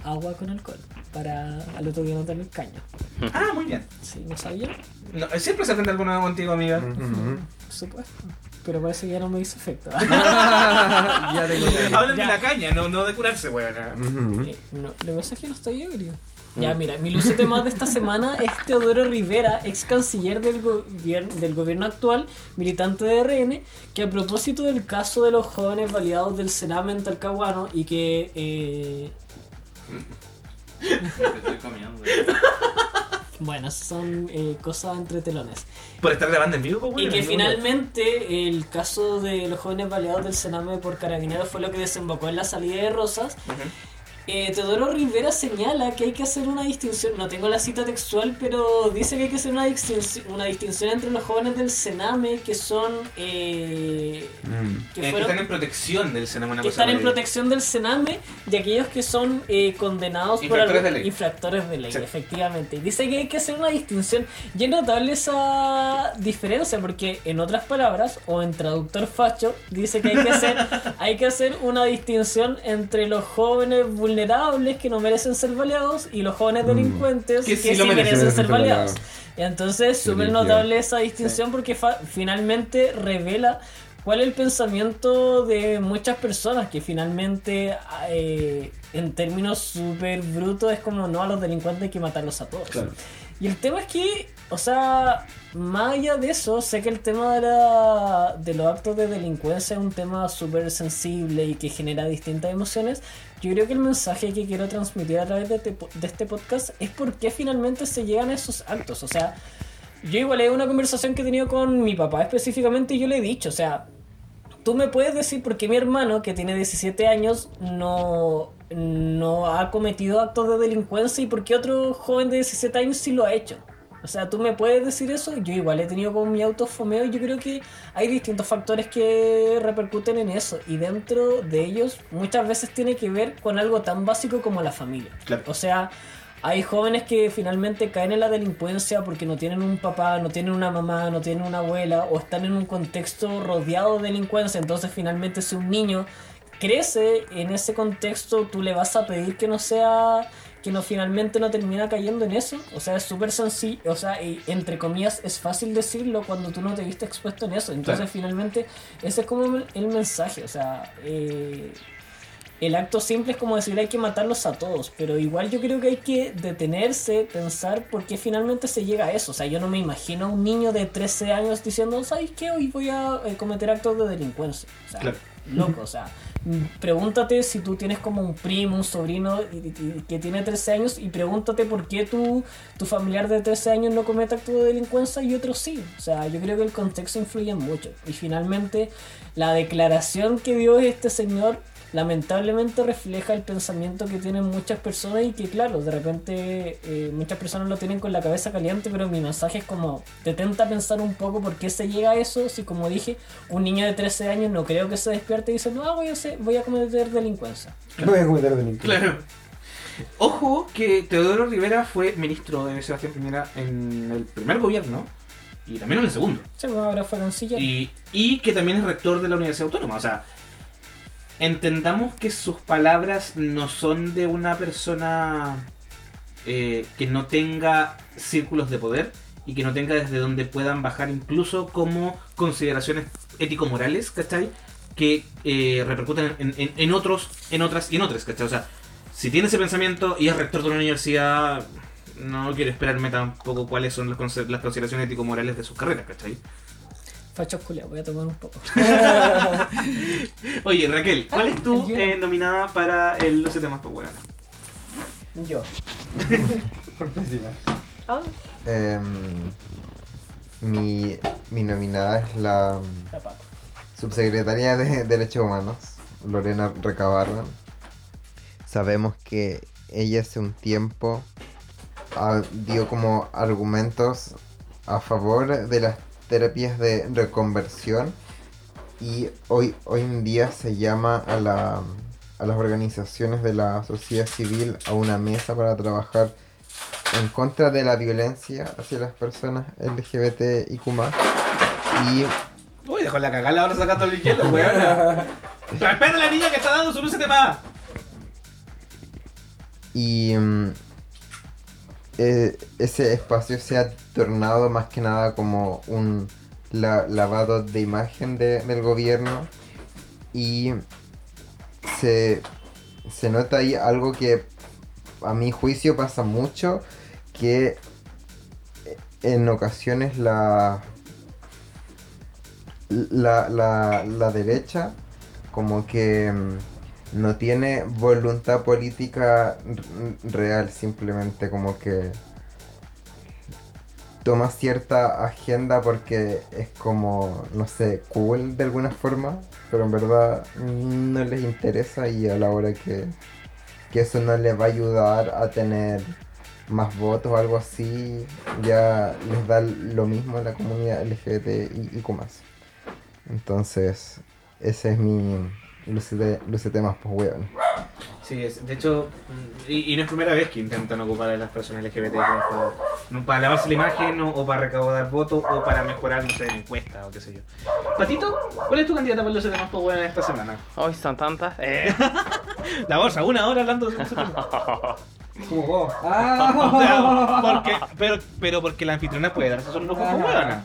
agua con alcohol para al otro día no tener caño. Ah, muy bien. Sí, ¿no sabía? No, siempre se aprende algo nuevo contigo, amiga. Por supuesto. Pero parece que ya no me hizo efecto. ya tengo Hablan de la caña, no, no de curarse. Eh, no, lo que pasa es que no estoy ebrio. Ya, mira, mi lucete más de esta semana es Teodoro Rivera, ex canciller del, gobier- del gobierno actual, militante de RN, que a propósito del caso de los jóvenes validados del Sename en Talcahuano y que eh, Estoy comiendo. Bueno, son eh, cosas entre telones. Por estar grabando en vivo, pues, Y que finalmente el caso de los jóvenes baleados del Sename por carabineros fue lo que desembocó en la salida de Rosas. Eh, Teodoro Rivera señala que hay que hacer una distinción, no tengo la cita textual, pero dice que hay que hacer una distinción, una distinción entre los jóvenes del Sename que son... eh, Mm. que Eh, que fueron- están en protección del Sename, una que cosa están en protección del Sename y aquellos que son eh, condenados Infractores por de ley. infractores de ley, Sí. efectivamente. Dice que hay que hacer una distinción y es notable esa diferencia porque en otras palabras o en traductor facho dice que hay que hacer hay que hacer una distinción entre los jóvenes vulnerables que no merecen ser baleados y los jóvenes Mm. delincuentes Que que, sí sí lo merecen. merecen ser baleados. Y entonces súper notable esa distinción porque fa- finalmente revela cuál es el pensamiento de muchas personas que finalmente eh, en términos súper brutos es como no a los delincuentes hay que matarlos a todos. Claro. Y el tema es que, o sea, más allá de eso, sé que el tema de, la, de los actos de delincuencia es un tema súper sensible y que genera distintas emociones. Yo creo que el mensaje que quiero transmitir a través de este, de este podcast es por qué finalmente se llegan a esos actos. O sea, yo igual es una conversación que he tenido con mi papá específicamente y yo le he dicho, o sea, tú me puedes decir por qué mi hermano, que tiene 17 años, no, no ha cometido actos de delincuencia y por qué otro joven de 17 años sí lo ha hecho. O sea, tú me puedes decir eso, yo igual he tenido con mi autofomeo y yo creo que hay distintos factores que repercuten en eso y dentro de ellos muchas veces tiene que ver con algo tan básico como la familia. Claro. O sea, hay jóvenes que finalmente caen en la delincuencia porque no tienen un papá, no tienen una mamá, no tienen una abuela o están en un contexto rodeado de delincuencia. Entonces finalmente si un niño crece en ese contexto, tú le vas a pedir que no sea que no finalmente no termina cayendo en eso. O sea, es súper sencillo, o sea, entre comillas es fácil decirlo cuando tú no te viste expuesto en eso. Entonces Claro. finalmente ese es como el mensaje, o sea, eh, el acto simple es como decir hay que matarlos a todos, pero igual yo creo que hay que detenerse, pensar por qué finalmente se llega a eso. O sea, yo no me imagino a un niño de 13 años diciendo, ¿sabes qué? Hoy voy a eh, cometer actos de delincuencia. O sea, Claro. Loco, o sea, pregúntate si tú tienes como un primo, un sobrino que tiene 13 años y pregúntate por qué tú, tu familiar de 13 años no comete actos de delincuencia y otros sí. O sea, yo creo que el contexto influye mucho. Y finalmente, la declaración que dio este señor lamentablemente refleja el pensamiento que tienen muchas personas y que claro, de repente eh, muchas personas lo tienen con la cabeza caliente, pero mi mensaje es como, detenta pensar un poco por qué se llega a eso, si como dije, un niño de 13 años no creo que se despierte y dice, no, voy a, hacer- voy a cometer delincuencia. Voy a cometer delincuencia. Claro. Ojo que Teodoro Rivera fue ministro de Sebastián Piñera en el primer gobierno y también en el segundo. Sí, pues ahora fue canciller. Y, y que también es rector de la Universidad Autónoma. O sea, entendamos que sus palabras no son de una persona eh, que no tenga círculos de poder y que no tenga desde donde puedan bajar incluso como consideraciones ético-morales, ¿cachai? Que eh, repercuten en, en- en otros, en otras y en otras, ¿cachai? O sea, si tiene ese pensamiento y es rector de una universidad, no quiero esperarme tampoco cuáles son las, las consideraciones ético-morales de sus carreras, ¿cachai? Fachos culiao, voy a tomar un poco. Oye, Raquel, ¿cuál es tu hielo. eh, nominada para el Los Siete Más Populares? Yo. Ah, Em, mi, mi nominada es la la papa. subsecretaria de Derechos Humanos, Lorena Recabarren. Sabemos que ella hace un tiempo ah, dio como argumentos a favor de las terapias de reconversión y hoy, hoy en día se llama a, la, a las organizaciones de la sociedad civil a una mesa para trabajar en contra de la violencia hacia las personas LGBT y y Uy, dejó la cagada ahora sacando el hielo, weón. Respeta a la niña que está dando su luz de más. y eh, ese espacio se ha tornado más que nada como un la- lavado de imagen de- del gobierno y se, se nota ahí algo que a mi juicio pasa mucho que en ocasiones la la, la, la derecha como que mm, no tiene voluntad política real, simplemente como que toma cierta agenda porque es como, no sé, cool de alguna forma, pero en verdad no les interesa y a la hora que, que eso no les va a ayudar a tener más votos o algo así, ya les da lo mismo a la comunidad LGBT y, y. Entonces, ese es mi lucete, lucete más pues weón. Sí, es- de hecho, mm, y, y no es primera vez que intentan ocupar a las personas LGBT no, para lavarse la imagen o, o para recaudar votos o para mejorar, no sé, en encuestas o qué sé yo. Patito, ¿cuál es tu candidata para los más buena esta semana? Hoy son tantas. Eh. La bolsa, una hora hablando de. Como vos. O ¡Ah! sea, porque, pero, pero porque la anfitriona puede darse esos lujos como huevona.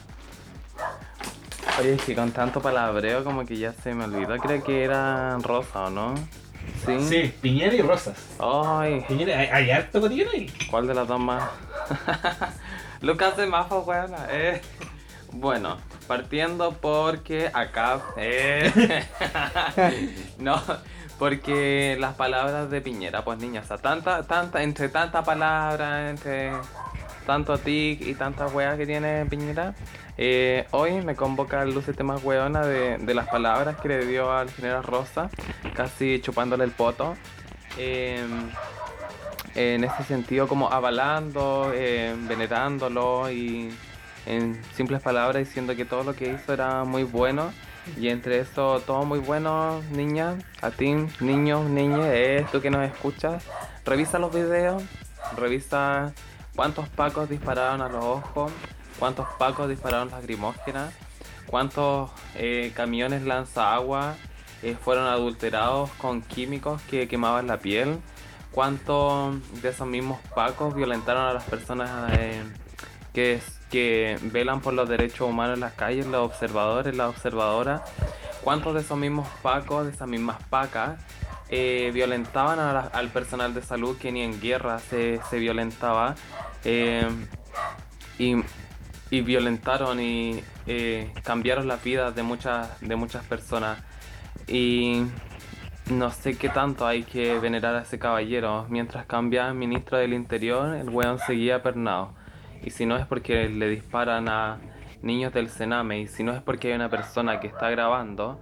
Oye, es que con tanto palabreo como que ya se me olvidó. Creo que era rosa, ¿o no? Sí. Sí, Piñera y Rosas. Ay, Piñera, ¿hay, hay harto cotidiano ahí? ¿cuál de las dos más? Lucas de Mafa, buena. Eh. Bueno, partiendo porque acá. Eh. no, porque las palabras de Piñera, pues niña, o sea, tanta, tanta, entre tanta palabra, entre tanto tic y tantas weas que tiene Piñera, eh, hoy me convoca lucete más weona de, de las palabras que le dio al general Rosa, casi chupándole el poto. Eh, en ese sentido como avalando, eh, venerándolo y en simples palabras diciendo que todo lo que hizo era muy bueno. Y entre eso todo muy bueno niña, a ti niños, niñas, eh, tú que nos escuchas, revisa los videos, revisa cuántos pacos dispararon a los ojos, cuántos pacos dispararon lacrimógenas, cuántos eh, camiones lanza agua eh, fueron adulterados con químicos que quemaban la piel, cuántos de esos mismos pacos violentaron a las personas eh, que, que velan por los derechos humanos en las calles, los observadores, las observadoras, cuántos de esos mismos pacos, de esas mismas pacas, violentaban al personal de salud que ni en guerra se, se violentaba. y, y violentaron y eh, cambiaron las vidas de muchas, de muchas personas. Y no sé qué tanto hay que venerar a ese caballero. Mientras cambiaba ministro del Interior, el weón seguía pernado. Y si no es porque le disparan a niños del Sename, y si no es porque hay una persona que está grabando,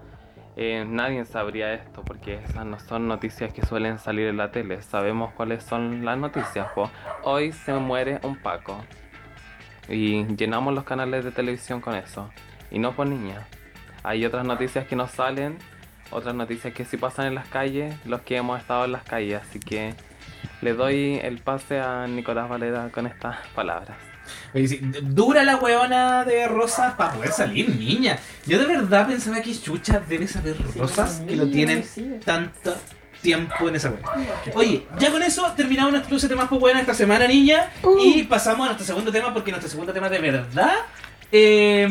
eh, nadie sabría esto, porque esas no son noticias que suelen salir en la tele. Sabemos cuáles son las noticias, po. Hoy se muere un Paco. Y llenamos los canales de televisión con eso. Y no por niñas. Hay otras noticias que no salen, otras noticias que sí pasan en las calles, los que hemos estado en las calles. Así que le doy el pase a Nicolás Valera con estas palabras. Sí, dura la huevona de Rosas para poder salir, niña. Yo de verdad pensaba que Chucha debe saber Rosas que lo tienen tanto tiempo en esa wea. Oye, ya con eso terminamos nuestro cruce de más buena esta semana, niña. Y pasamos a nuestro segundo tema, porque nuestro segundo tema de verdad. eh,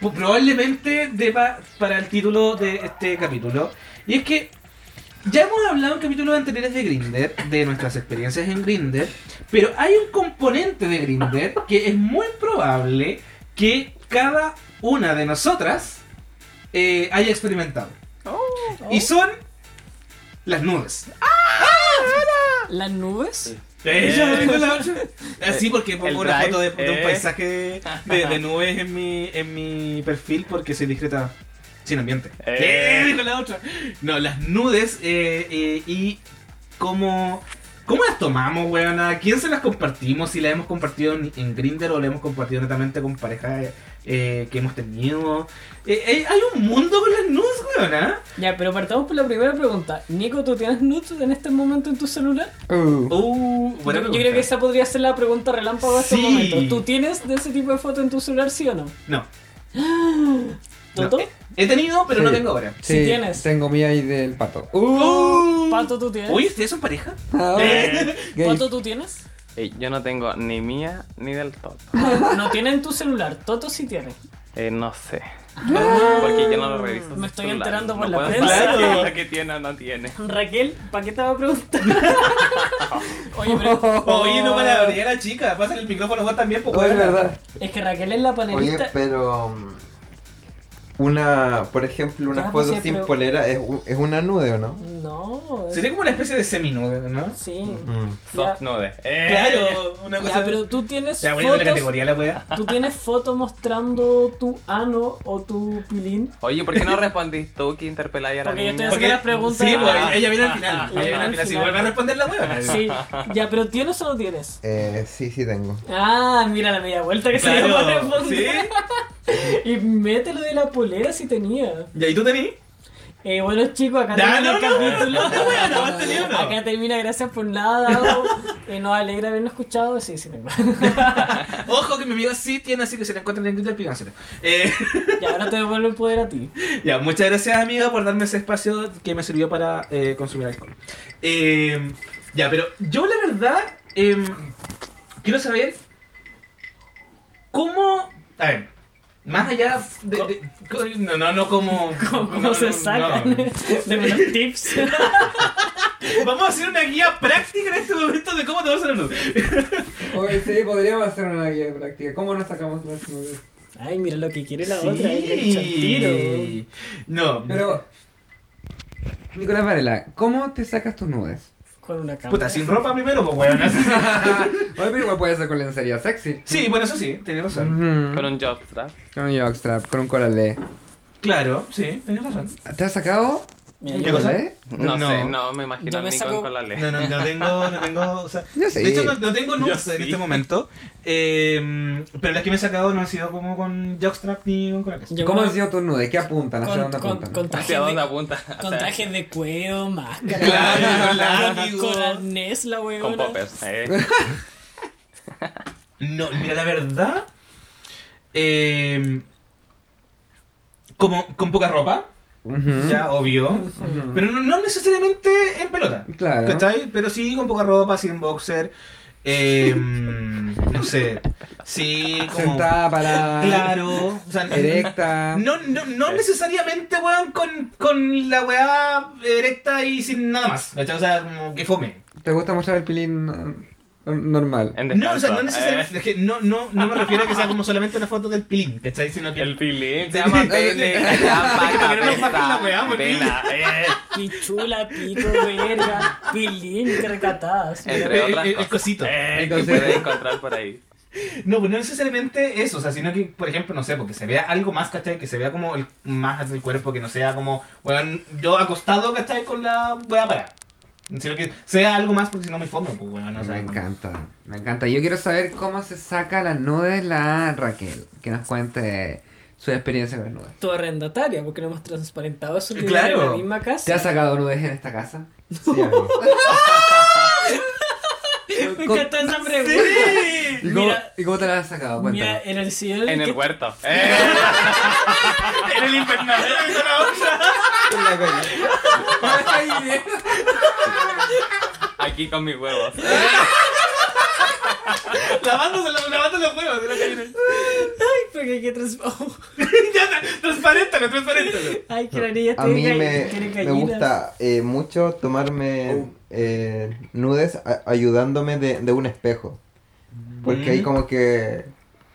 pu- probablemente deba para el título de este capítulo. Y es que ya hemos hablado en capítulos anteriores de Grinder, de nuestras experiencias en Grinder, pero hay un componente de Grinder que es muy probable que cada una de nosotras eh, haya experimentado. Y son las nubes. ¿Las nubes? Así porque pongo una foto de, de un eh. paisaje de, de nubes en mi, en mi perfil porque soy discreta sin ambiente. Eh. Eh, dijo la otra. No, las nudes eh, eh, y cómo, cómo las tomamos, weón. ¿A quién se las compartimos? Si las hemos compartido en, en Grindr o las hemos compartido netamente con parejas eh, que hemos tenido. Eh, eh, hay un mundo con las nudes, weón, ¿ah? Ya, pero partamos por la primera pregunta. Nico, ¿tú tienes nudes en este momento en tu celular? Uh, Uh, Yo, buena yo creo que esa podría ser la pregunta relámpago de este momento. ¿Tú tienes de ese tipo de foto en tu celular, sí o no? No. ¿Toto? No, He tenido, pero no tengo ahora. Sí tienes. Tengo mi ahí del pato. Uh. ¿Pato tú tienes? Uy, ¿ustedes son pareja? Ah, gay. ¿Pato tú tienes? Ey, yo no tengo ni mía ni del todo. No tiene en tu celular. Toto sí tiene. Eh, no sé. Porque yo no lo reviso. Me estoy celular. enterando por No la puedo prensa. saber Claro. qué- qué tiene o no tiene. Raquel, ¿para qué te va a preguntar? Oye, pero Oye, no para abrir a la chica. Pasa el micrófono vos también, pues, es verdad. es que Raquel es la oye, panelista. pero. Una, por ejemplo, una Ya, foto pues, sí, sin pero- polera es, es una nude, ¿o no? No. es- Sería como una especie de seminude, ¿no? Sí. Mm. Ya. Soft nude. Claro, una Ya, cosa. pero tú tienes Ya, bueno, de la fotos. categoría la wea. Tú tienes fotos mostrando tu ano o tu pilín. Oye, ¿por qué no respondís tú que interpeláis a la Porque yo niña? estoy haciendo las preguntas. Sí, pues, Ah. ella viene al final. Ah, Ella viene al final. Si vuelve a responder la wea. Sí, ya, pero ¿tienes o no tienes? Eh, sí, sí tengo. Ah, mira la media vuelta que se dio para Claro, responder. Y mételo de la polera si tenía. ¿Ya y tú tenés? Eh, bueno chicos, acá termina no, el capítulo. no, no. Acá termina, gracias por nada. Eh, nos alegra habernos escuchado. Sí, sí, tengo. Ojo que mi amigo sí tiene, así que se le encuentran en Twitter, pídanselo. Eh, Y ahora te devuelvo el poder a ti. ya, muchas gracias amiga por darme ese espacio que me sirvió para eh, consumir alcohol. Eh, ya, pero yo la verdad em, quiero saber cómo... A ver, más allá de... de- no, no, no como... ¿Cómo, cómo no, se no, sacan? no. Los tips. Vamos a hacer una guía práctica en este momento de cómo te vas a la luz. Oye, sí, podríamos hacer una guía práctica. ¿Cómo nos sacamos las nudes? Ay, mira lo que quiere la otra. ahí le echa el tiro. Sí. No, Pero, Nicolás Varela, ¿cómo te sacas tus nudes? Con una cámara. Puta, sin ropa primero, pues weón. Oye, pero igual puede ser con lencería sexy. Sí, bueno, eso sí, tenés razón. Con un jockstrap. Con un jockstrap, con un coralé. Claro, sí, tenés razón. ¿Te has sacado Mira, ¿Qué cosa? No, No. sé, no me imagino a me Nico saco- con la ley. No, no, no tengo, no tengo, o sea, Yo sí. de hecho no, no tengo nudes en este momento, eh, pero las que me he sacado no han sido como con jockstrap ni con. Yo ¿Cómo han sido tus nudes? ¿Qué apuntan? ¿Hacia dónde apuntan? con trajes ¿Hacia dónde de, apunta? Con trajes de cuero, máscara. Claro, con con, arnés, la weona. Con poppers. Eh. No, mira, la verdad, eh, como con poca ropa, Ya, obvio, pero no, no necesariamente en pelota. Claro. ¿Cachai? Pero sí con poca ropa, sin boxer. Eh, no sé. Sí, como. Sentada para. Claro. O sea, Erecta. No, no, no necesariamente, weón, con, con la weá erecta y sin nada más. ¿Cachai? O sea, como que fome. ¿Te gusta mostrar el pilín eh, normal? En No, o sea, no necesariamente. es que no, no, no me refiero a que sea como solamente una foto del pilín, ¿cachai? Sino Eh, que. El pilín se llama pene, se llama eh. Pichula, pico, verga, pilín, que recatadas. Entre El- otras el- el cosas. cosito. Eh, El que cosito. encontrar por ahí. No, pues no necesariamente eso, o sea, sino que, por ejemplo, no sé, porque se vea algo más, ¿cachai? Que se vea como el, más del cuerpo, que no sea como, weón, yo acostado, ¿cachai? Con la weá para. Sino que sea algo más, porque si no me fondo, pues weón, o sea, me encanta, me encanta. Yo quiero saber cómo se saca las nudes la Raquel. Que nos cuente su experiencia con las nudes. Tu arrendataria, porque no hemos transparentado eso que Claro. en la misma casa. ¿Te has sacado nudes en esta casa? Sí. Me encanta esa pregunta. ¿Y cómo, Mira, ¿Y cómo te las has sacado? mira, en el sillón En que- el huerto. Eh. En el invernadero. En la. Aquí con mis huevos. Lavándose, los- lavando los huevos de la calle. Ay, porque hay que trans... oh. ya, transparéntalo, transparéntalo. Ay, que la niña A mí me, me gusta eh, mucho tomarme eh, nudes a- ayudándome de, de un espejo. Porque ahí Mm. como que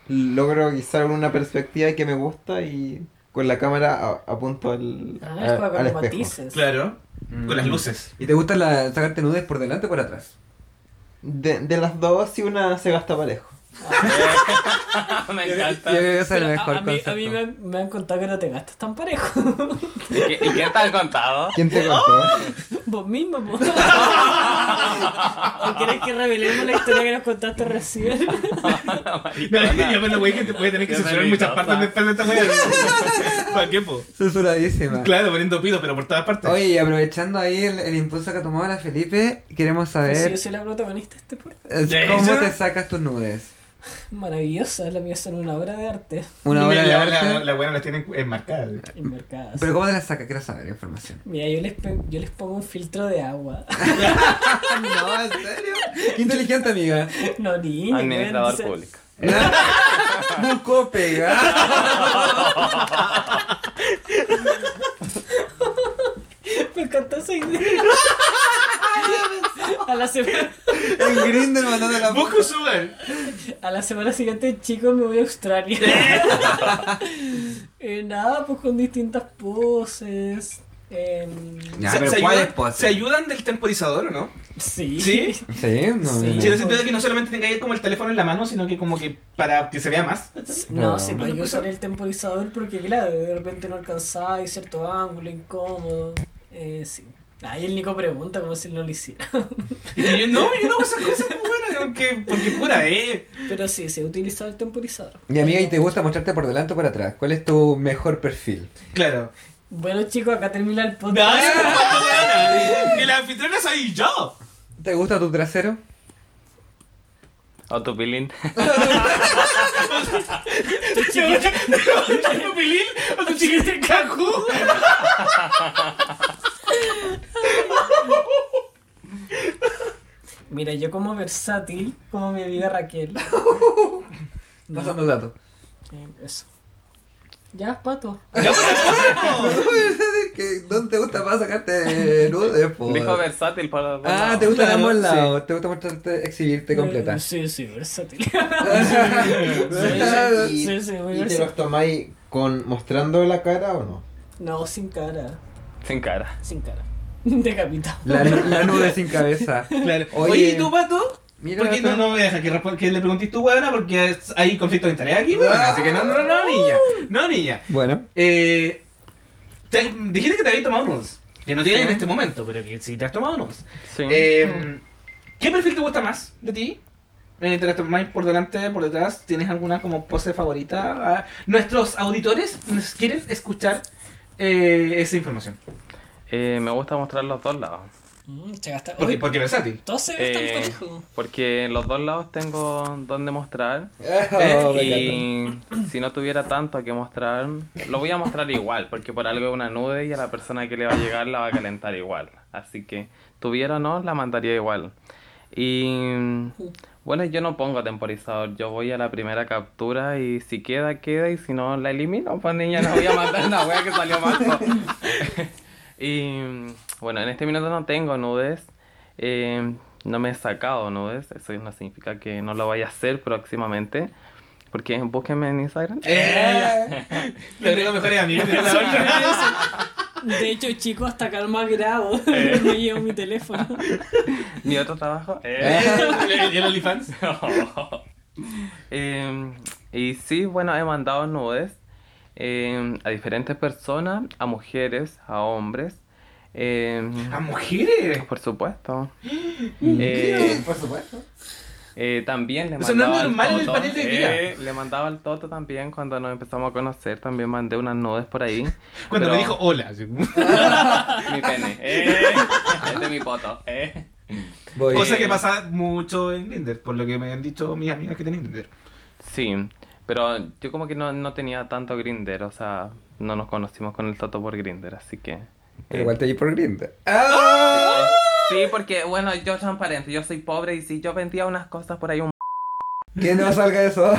logro quizá una perspectiva que me gusta y con la cámara a- apunto al, Ah, a- al con los espejo. matices. Claro, con las luces. ¿Y te gusta la- sacarte nudes por delante o por atrás? De, de las dos, si una se gasta parejo. Me Yo encanta. creo que es el Pero a- mejor a, mí, a mí me, han- me han contado que no te gastas tan parejo. ¿Y qué- ¿Y quién te ha contado? ¿Quién te contó? Vos misma, po. ¿O querés que revelemos la historia que nos contaste recién? No, yo cuando wey que te puede tener que censurar muchas peligrosa. partes después de esta wea. ¿Para qué, po? Censuradísima. Claro, poniendo pido, pero por todas partes. Oye, y aprovechando ahí el, el impulso que ha tomado la Felipe, queremos Si saber yo soy la protagonista de este podcast. ¿Ya cómo te sacas tus nudes. Maravillosa, la mía son una obra de arte. Una hora de la, arte. La, la buena las tienen enmarcadas. Enmarcadas. Pero ¿cómo te las sacas? Quiero saber información. Mira, yo les, yo les pongo un filtro de agua. no, ¿en serio? Qué inteligente, amiga. No, niña. Administrador público. Busco pega. Me encantó esa idea. A la, semana, En Grindr mandando la Busco sugar. a la semana siguiente, chicos, me voy a Australia. Eh, nada, pues con distintas poses. em, Ya, Se- pero se ¿cuál ayudan- es pose? ¿Se ayudan del temporizador o no? sí. ¿Sí? ¿Sí? No, Sí. no, no. Sí, en el sentido de que no solamente tengáis como el teléfono en la mano, sino que como que para que se vea más. No, No. se puede usar el temporizador porque, claro, de repente no alcanzáis cierto ángulo incómodo. Eh, sí. Ahí el Nico pregunta como si él no lo hiciera. Y yo, no, yo no hago esas cosas como bueno, porque, porque pura, eh. Pero sí, se ha utilizado el temporizador. Y amiga, ¿y te gusta mostrarte por delante o por atrás? ¿Cuál es tu mejor perfil? Claro. Bueno, chicos, acá termina el No, podcast. que la anfitriona soy yo. ¿Te gusta tu trasero? O tu pilín. ¿Tu chiquita tu pilín o tu chiquita cajú? Mira, yo como versátil, como mi amiga Raquel. No, Pasando datos. eh, eso. Ya, pato. ¿Qué- ¿Dónde te gusta más sacarte nudes? po? Dijo versátil dos Ah, te gusta Claro, ambos sí. lados. Te gusta mostrarte, exhibirte completa. Eh, Sí, sí, versátil. ¿Y, Sí, sí, muy y te versátil. los tomáis con mostrando la cara o no? No, sin cara. Sin cara. Sin cara. Decapitado. La, la nude sin cabeza. Claro. Oye. Oye, ¿y tú, pato? Mira, Porque Pato. no, no me deja que, le preguntes tú, buena, porque es- hay conflicto de interés aquí, weón. Así que no, no, no, niña. No, niña. Bueno. Eh, te- dijiste que te habías tomado unos. Que no tienes Sí. en este momento, pero que sí te has tomado unos. Sí. Eh, ¿Qué perfil te gusta más de ti? Eh, ¿Te las tomáis por delante, por detrás? ¿Tienes alguna como pose favorita? Ah, Nuestros auditores nos quieren escuchar eh, esa información. Eh, me gusta mostrar los dos lados. Mm. Porque, Uy, porque versátil. todos se gastan Eh, parejo. porque en los dos lados tengo donde mostrar. Oh, y si no tuviera tanto que mostrar, lo voy a mostrar igual, porque por algo es una nude y a la persona que le va a llegar la va a calentar igual. Así que tuviera o no, la mandaría igual. Y bueno, yo no pongo temporizador, yo voy a la primera captura y si queda, queda y si no, la elimino. Pues niña, no voy a mandar una wea que salió mal. y bueno, en este minuto no tengo nudes. Eh, no me he sacado nudes, eso no significa que no lo vaya a hacer próximamente. Porque búsquenme en Instagram. Eh, le tengo mejores amigos. De hecho, chicos, hasta acá más grabo. Eh. Me llevo mi teléfono. Mi otro trabajo. ¿El, el OnlyFans? Eh, y sí, bueno, he mandado nudes eh, a diferentes personas, a mujeres, a hombres. eh, ¿A mujeres? por supuesto. Eh, Por supuesto. Eh, también le Eso no es mandaba al normal en el Toto, panel de día. eh, le mandaba al Toto también cuando nos empezamos a conocer. También mandé unas nudes por ahí. Cuando Pero- me dijo hola. Mi pene. Eh, este es mi poto. Eh. Voy. Cosa que pasa mucho en Tinder, por lo que me han dicho mis amigas que tienen Tinder. Sí, pero yo como que no, no tenía tanto grinder, o sea, no nos conocimos con el Toto por grinder, así que... Pero eh, igual te di por Grindr. ¡Ah! Sí, porque bueno, yo transparente, yo soy pobre y si yo vendía unas cosas por ahí un... Que no salga eso.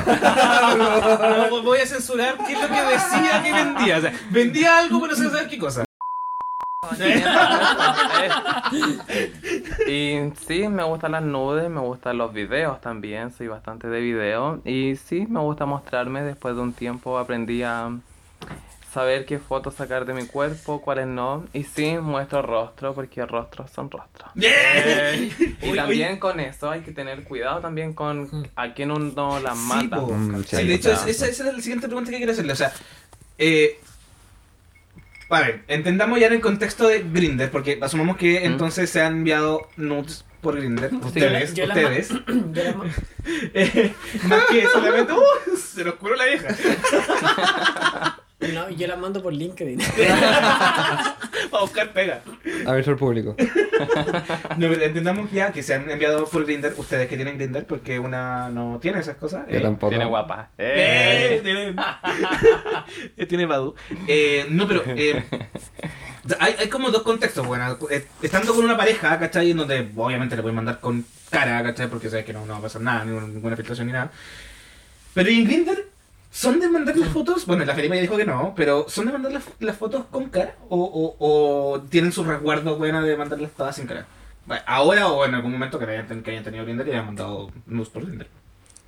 No, voy a censurar qué es lo que decía que vendía. O sea, vendía algo, pero no sé saber qué cosa. y sí, me gustan las nudes, me gustan los videos también, soy bastante de video. Y sí, me gusta mostrarme, después de un tiempo aprendí a saber qué fotos sacar de mi cuerpo, cuáles no. Y sí, muestro rostro, porque rostros son rostros. Eh, y Uy, también con eso hay que tener cuidado también con a quién uno las Sí, mata. Mm, Sí, sí, de hecho, esa, esa es la siguiente pregunta que quiero hacerle. O sea, eh, ver, entendamos ya en el contexto de Grinder, porque asumamos que entonces se han enviado nudes por Grinder. Ustedes, ustedes. Ma- Eh, más que solamente. ¡Uh! Se nos curó la vieja. no, yo la mando por LinkedIn. Para buscar pega. A ver, el público. No, pero entendamos ya que se han enviado por Grinder, ustedes que tienen Grinder, porque una no tiene esas cosas. Yo eh, tampoco. Tiene guapa. Eh, Eh. tiene, tiene Badu. Eh, no, pero eh, hay, hay como dos contextos. Bueno, estando con una pareja, ¿cachai? En donde obviamente le pueden mandar con cara, ¿cachai? Porque sabes que no, no va a pasar nada, ninguna, ninguna filtración ni nada. Pero en Grindr, ¿son de mandar las fotos? Bueno, la Felipe ya dijo que no, pero ¿son de mandar las, las fotos con cara? ¿O, o, o tienen su resguardo buena de mandarlas todas sin cara? Bueno, ahora o en algún momento que hayan, que hayan tenido Grindr y hayan mandado nudes por Grindr.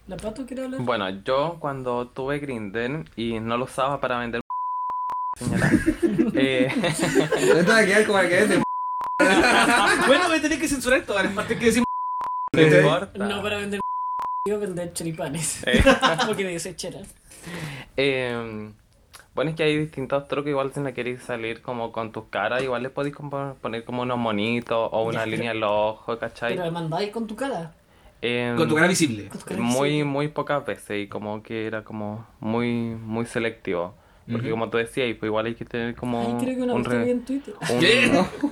¿La pato quiere hablar? Bueno, yo cuando tuve Grindr y no lo usaba para vender señora. eh, Esto va a quedar como el que es de bueno, voy a tener que censurar todas las partes que decimos. no importa. No para vender iba a vender choripanes. Eh. Porque dice chera. Eh, bueno, es que hay distintos trucos. Igual si no queréis salir como con tus caras, igual le podéis poner como unos monitos o una Ya, línea en los ojos, ¿cachai? Pero mandáis con tu cara. Eh, Con tu cara visible. Muy, muy pocas veces y como que era como muy, muy selectivo. Porque Ujú. como tú decías, pues igual hay que tener como Ay, creo que una un, re- vi en Twitter.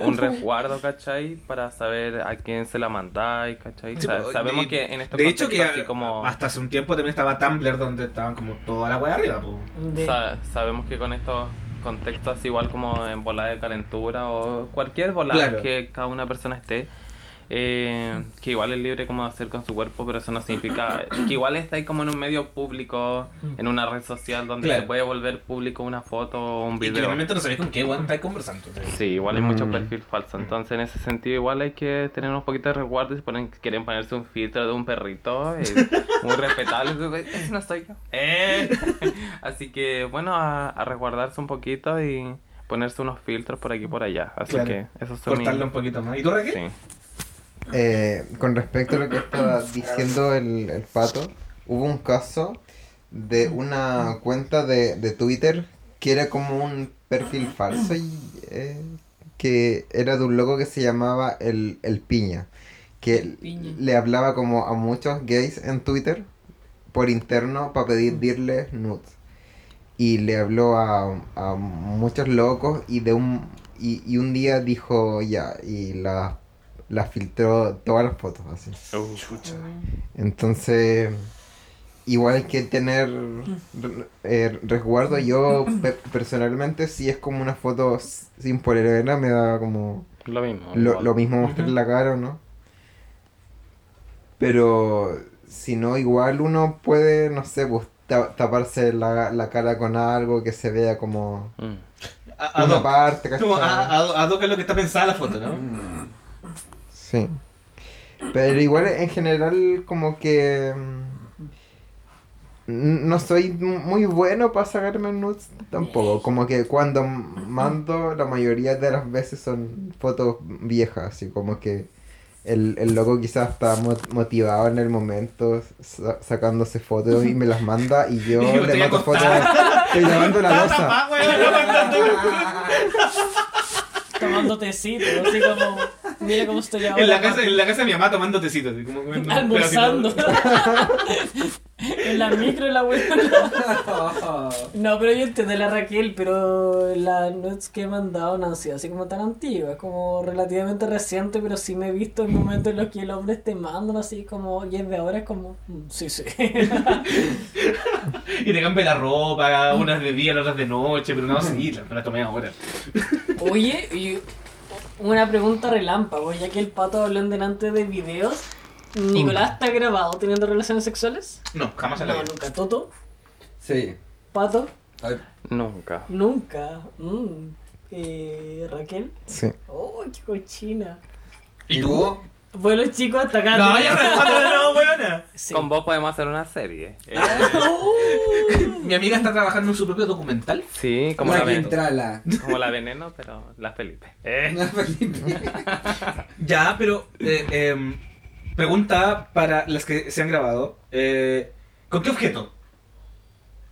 un, un resguardo, ¿cachai? Para saber a quién se la mandáis, ¿cachai? Sí, O sea, pues, sabemos de- que en este De hecho, que así como... hasta hace un tiempo también estaba Tumblr donde estaban como toda la wea arriba. po. De- Sa- sabemos que con estos contextos, así igual como en volada de calentura o cualquier volada Claro. que cada una persona esté, eh, que igual es libre como de hacer con su cuerpo, pero eso no significa que igual está ahí como en un medio público, en una red social donde Claro. se puede volver público una foto o un Y que video. realmente no sabéis con qué weón estáis conversando. Sí, igual hay mucho Mm. perfil falso. Entonces, en ese sentido, igual hay que tener un poquito de resguardo. Si ponen, quieren ponerse un filtro de un perrito, eh, muy respetable, ese no soy yo. Eh. Así que, bueno, a, a resguardarse un poquito y ponerse unos filtros por aquí y por allá. Así Claro. que, eso son Cortarlo mis- un poquito más. ¿Y tú, Raquel? Sí. Eh, con respecto a lo que estaba diciendo el, el pato, hubo un caso de una cuenta de, de Twitter que era como un perfil falso y eh, que era de un loco que se llamaba el, el Piña, que Piña. le hablaba como a muchos gays en Twitter por interno para pedirles nudes. Y le habló a, a muchos locos y de un y, y un día dijo ya y las las filtró todas las fotos así. Uh, Entonces, igual hay que tener eh, resguardo. Yo pe- personalmente, si es como una foto sin polera, me da como lo mismo. lo, mismo mostrar la cara o no. Pero si no, igual uno puede, no sé, pues, ta- taparse la, la cara con algo que se vea como Mm. A, parte, Como a, a, es lo que está pensada la foto, ¿no? Sí. Pero igual en general como que mm, no soy muy bueno para sacarme nudes tampoco. Como que cuando mando la mayoría de las veces son fotos viejas, así como que el, el loco quizás está mo- motivado en el momento sa- sacándose fotos y me las manda y yo le mando fotos. Estoy lavando la losa. Tapá, weón, no mandando- Tomando tecito, así como. Mira cómo estoy ahora. En la, casa, en la casa de mi mamá tomando tecito. Así como comiendo- Almorzando. en la micro la wea. No, pero yo entiendo la Raquel, pero las nudes que he mandado no han sido así como tan antiguas, como relativamente reciente, pero sí me he visto en momentos en los que el hombre te mandan así como, y es de ahora, es como, mm, sí, sí. Y te cambia la ropa, unas de día, otras de noche, pero no, sí, la- me la tomé ahora. Oye, y una pregunta relámpago, ya que el pato habló en delante de videos, ¿Nicolás está grabado teniendo relaciones sexuales? No, jamás en la No, vida. nunca. ¿Toto? Sí. ¿Pato? A ver, Nunca. Nunca. Mm. Eh, ¿Raquel? Sí. ¡Oh, qué cochina! ¿Y tú? Bueno, chicos, hasta acá. No, ya me no, weona. Sí. Con vos podemos hacer una serie. Eh. Mi amiga está trabajando en su propio documental. sí, como la, Joaquín ven- Trala. como la veneno, pero la Felipe. Eh. Una Felipe. Ya, pero eh, em, pregunta para las que se han grabado. eh, ¿Con qué objeto?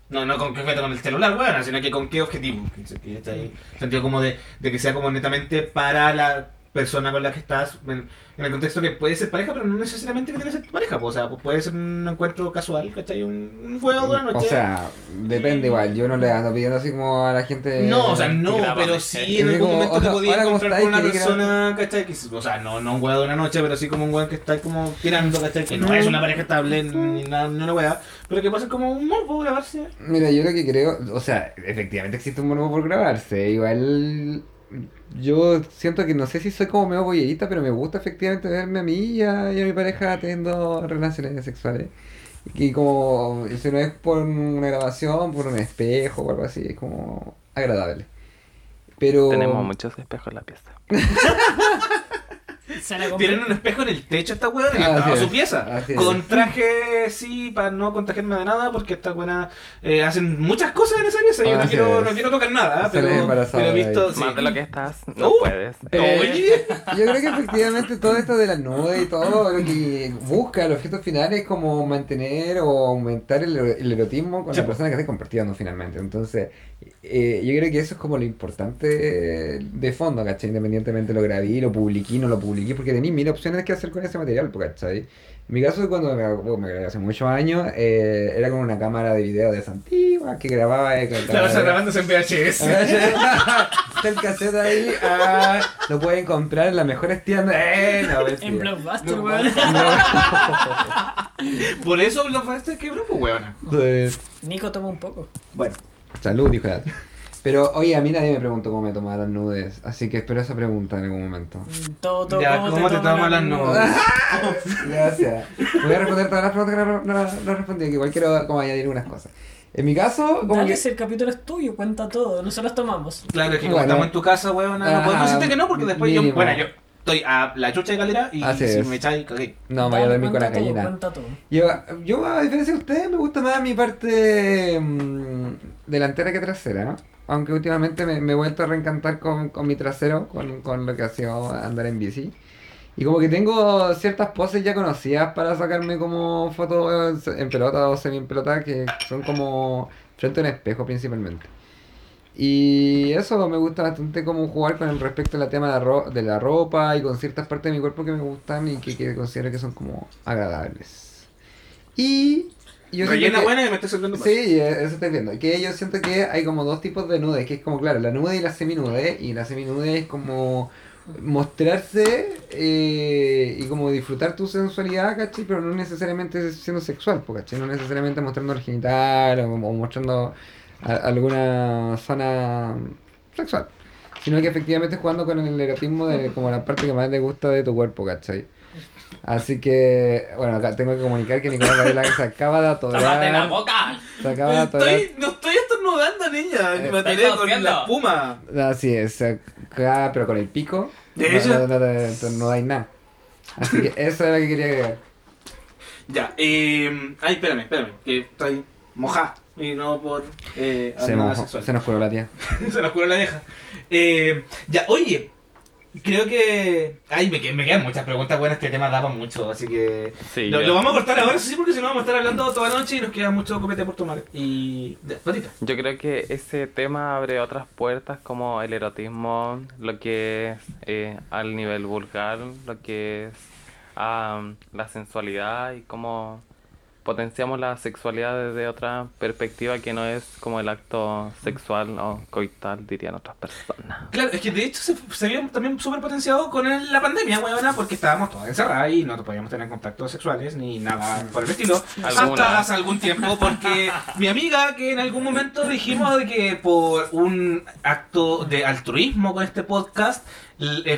No, no con qué meta con el celular, weón, sino que con qué objetivo. Que está ahí, sentido como de, de que sea como netamente para la persona con la que estás, en, en el contexto que puede ser pareja, pero no necesariamente que tiene que ser tu pareja, pues, o sea, pues puede ser un encuentro casual, ¿cachai? Un, un juego de una noche. O sea, depende igual. Yo no le ando pidiendo así como a la gente. No, o sea, no, pero sí en algún momento te podías hola, ¿cómo encontrar con una persona, ¿cachai? Que, o sea, no, no un weón de una noche, pero sí como un weón que está como tirando, ¿cachai? Que no es una pareja estable ni nada, ni una weá, pero que pasa como un morbo grabarse. Mira, yo lo que creo, o sea, efectivamente existe un morbo por grabarse. Igual yo siento que no sé si soy como medio boyerista, pero me gusta efectivamente verme a mí y a, y a mi pareja teniendo relaciones sexuales. Y como, si no es por una grabación, por un espejo o algo así, es como agradable. Pero... Tenemos muchos espejos en la pieza. Se la Tienen un espejo en el techo esta weá Así toda es, su pieza. así es. Con traje, sí, para no contagiarme de nada, porque esta buena hacen muchas cosas en esa pieza. Yo no Así quiero, es. no quiero tocar nada, pero, pero he visto. sí. Más de lo que estás, no Uh, puedes. Eh, Oye, Yo creo que efectivamente todo esto de la nube y todo lo que busca el objeto final es como mantener o aumentar el, el erotismo con Sí, la persona que esté compartiendo finalmente. Entonces, eh, yo creo que eso es como lo importante de fondo, ¿cachai? Independientemente lo grabé, lo publiqué, no lo publiqué, porque tenéis mil opciones que hacer con ese material, po, ¿cachai? En mi caso, cuando me, me grabé hace muchos años, eh, era con una cámara de video de esa antigua que grababa. eh, con la vas cámara- grabándose en VHS. Está el cassette ahí, ah, lo pueden comprar en las mejores tiendas. Eh, no. En Blockbuster, No, weón. Por eso los fastes que grupo, weona. Pues, Nico toma un poco. Bueno. Salud, dijo el otro. Pero, oye, a mí nadie me preguntó cómo me tomaba las nudes, así que espero esa pregunta en algún momento. Todo, todo, Ya, ¿cómo te toman las nudes? Gracias. Voy a responder todas las preguntas que no, no, no respondí, que igual quiero como añadir unas cosas. En mi caso, como Dale, que... si el capítulo es tuyo, cuenta todo. Nosotros tomamos. Claro, es que como Bueno. estamos en tu casa, weona, no podemos decirte que no, porque después yo. Bueno, yo estoy a la chucha de calera y Así si es. me echáis, cagué. No, vaya a Dale, dormir con la gallina. Cuenta todo. Yo, yo, a diferencia de ustedes, me gusta más mi parte mm, delantera que trasera. Aunque últimamente me, he vuelto a reencantar con, con mi trasero, con, con lo que ha sido andar en bici. Y como que tengo ciertas poses ya conocidas para sacarme como fotos en pelota o semi en pelota, que son como frente a un espejo principalmente. Y eso me gusta bastante como jugar con el respecto a la tema de la, ro- de la ropa y con ciertas partes de mi cuerpo que me gustan y que considero que son como agradables. Y yo Rellena que- buena y me sirviendo más. Sí, eso estoy viendo. Que yo siento que hay como dos tipos de nudes, que es como, claro, la nude y la seminude. Y la seminude es como mostrarse eh, y como disfrutar tu sensualidad, ¿cachai? Pero no necesariamente siendo sexual, po, ¿cachai? No necesariamente mostrando el genital o, o mostrando a- alguna zona sexual. Sino que efectivamente jugando con el erotismo de como la parte que más te gusta de tu cuerpo, ¿cachai? Así que, bueno, acá tengo que comunicar que Nicolás Varela se acaba de atorar. ¡Tómate la boca! Se acaba de atorar. Estoy, no estoy estornudando, niña. Eh, me atoré con la espuma. Así es, acaba, pero con el pico. ¿De no, no, no, no, no dais nada. Así que eso era lo que quería agregar. Ya, eh. Ay, espérame, espérame. Que estoy mojada. Y no por. Eh, Se, nada mojó- sexual. se nos curó la tía. Se nos curó la vieja. Eh, ya, oye. Creo que. Ay, me, me quedan muchas preguntas buenas. Este tema daba mucho, así que. Sí, lo, vamos a cortar ahora, sí, porque si no vamos a estar hablando toda la noche y nos queda mucho copete por tomar. Y. Patita. Yo creo que ese tema abre otras puertas como el erotismo, lo que es eh, al nivel vulgar, lo que es ah, la sensualidad y cómo potenciamos la sexualidad desde otra perspectiva que no es como el acto sexual o coital, dirían otras personas. Claro, es que de hecho se, se vio también súper potenciado con el- la pandemia, weona, porque estábamos todas encerradas y no podíamos tener contactos sexuales ni nada por el estilo. Alguna. Hasta hace algún tiempo, porque mi amiga, que en algún momento dijimos de que por un acto de altruismo con este podcast,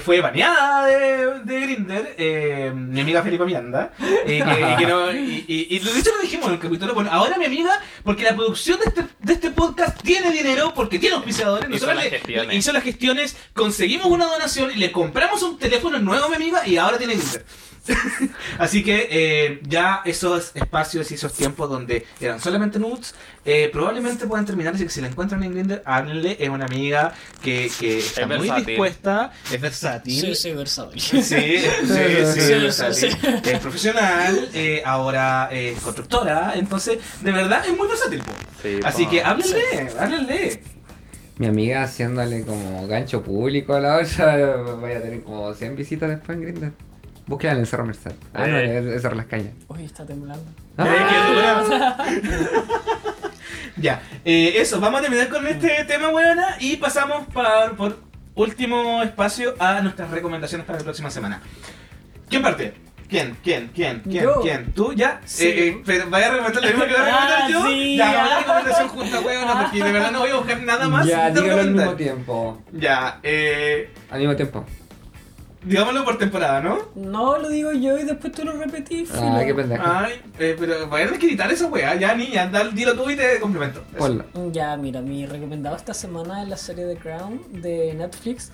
fue baneada de, de Grinder, eh, mi amiga Felipe Miranda, eh, que, y, que no- y- y- y de hecho lo dijimos en el capítulo, bueno, ahora mi amiga, porque la producción de este, de este podcast tiene dinero, porque tiene auspiciadores, Hizo nosotros las gestiones. hizo las gestiones, conseguimos una donación y le compramos un teléfono nuevo a mi amiga y ahora tiene Grindr. Así que eh, ya esos espacios y esos tiempos donde eran solamente nudes, eh, probablemente puedan terminar. Así que si la encuentran en Grindr, háblenle. Es una amiga que, que está muy versátil. dispuesta, es versátil. Sí, sí, versátil. Sí, sí, sí, Sí, sí, versátil. sí. Es profesional, eh, ahora es constructora, entonces de verdad es muy versátil. Así que háblenle, háblenle. Mi amiga haciéndole como gancho público a la otra, vaya a tener como 100 visitas después en Grindr. Búsquela en el Cerro Merced. Ah, no, Eh. es es Cerro Las Cañas. Uy, está temblando. Ah. Ya, eh, eso, vamos a terminar con este tema, weona, y pasamos por, por último espacio a nuestras recomendaciones para la próxima semana. ¿Quién parte? ¿Quién? ¿Quién? ¿Quién? ¿Quién? Yo. ¿Quién? ¿Tú ya? Sí. Eh, eh, pero ¿Vaya a recomendar lo mismo que voy a recomendar Ah, yo? sí, ya, ya. vamos a la recomendación junta, weona, porque de verdad no voy a buscar nada más Ya, dígalo al mismo tiempo. Ya, eh, Al mismo tiempo. Digámoslo por temporada, ¿no? No, lo digo yo y después tú lo repetís. Ah, filo. qué pendejo. Ay, eh, pero vaya a tener que editar esa weá, ya niña, dale, dilo tú y te complemento. Eso. Ya, mira, mi recomendado esta semana es la serie The Crown de Netflix.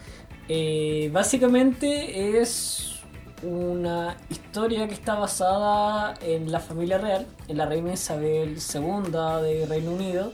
Eh, básicamente es una historia que está basada en la familia real, en la reina Isabel II de Reino Unido.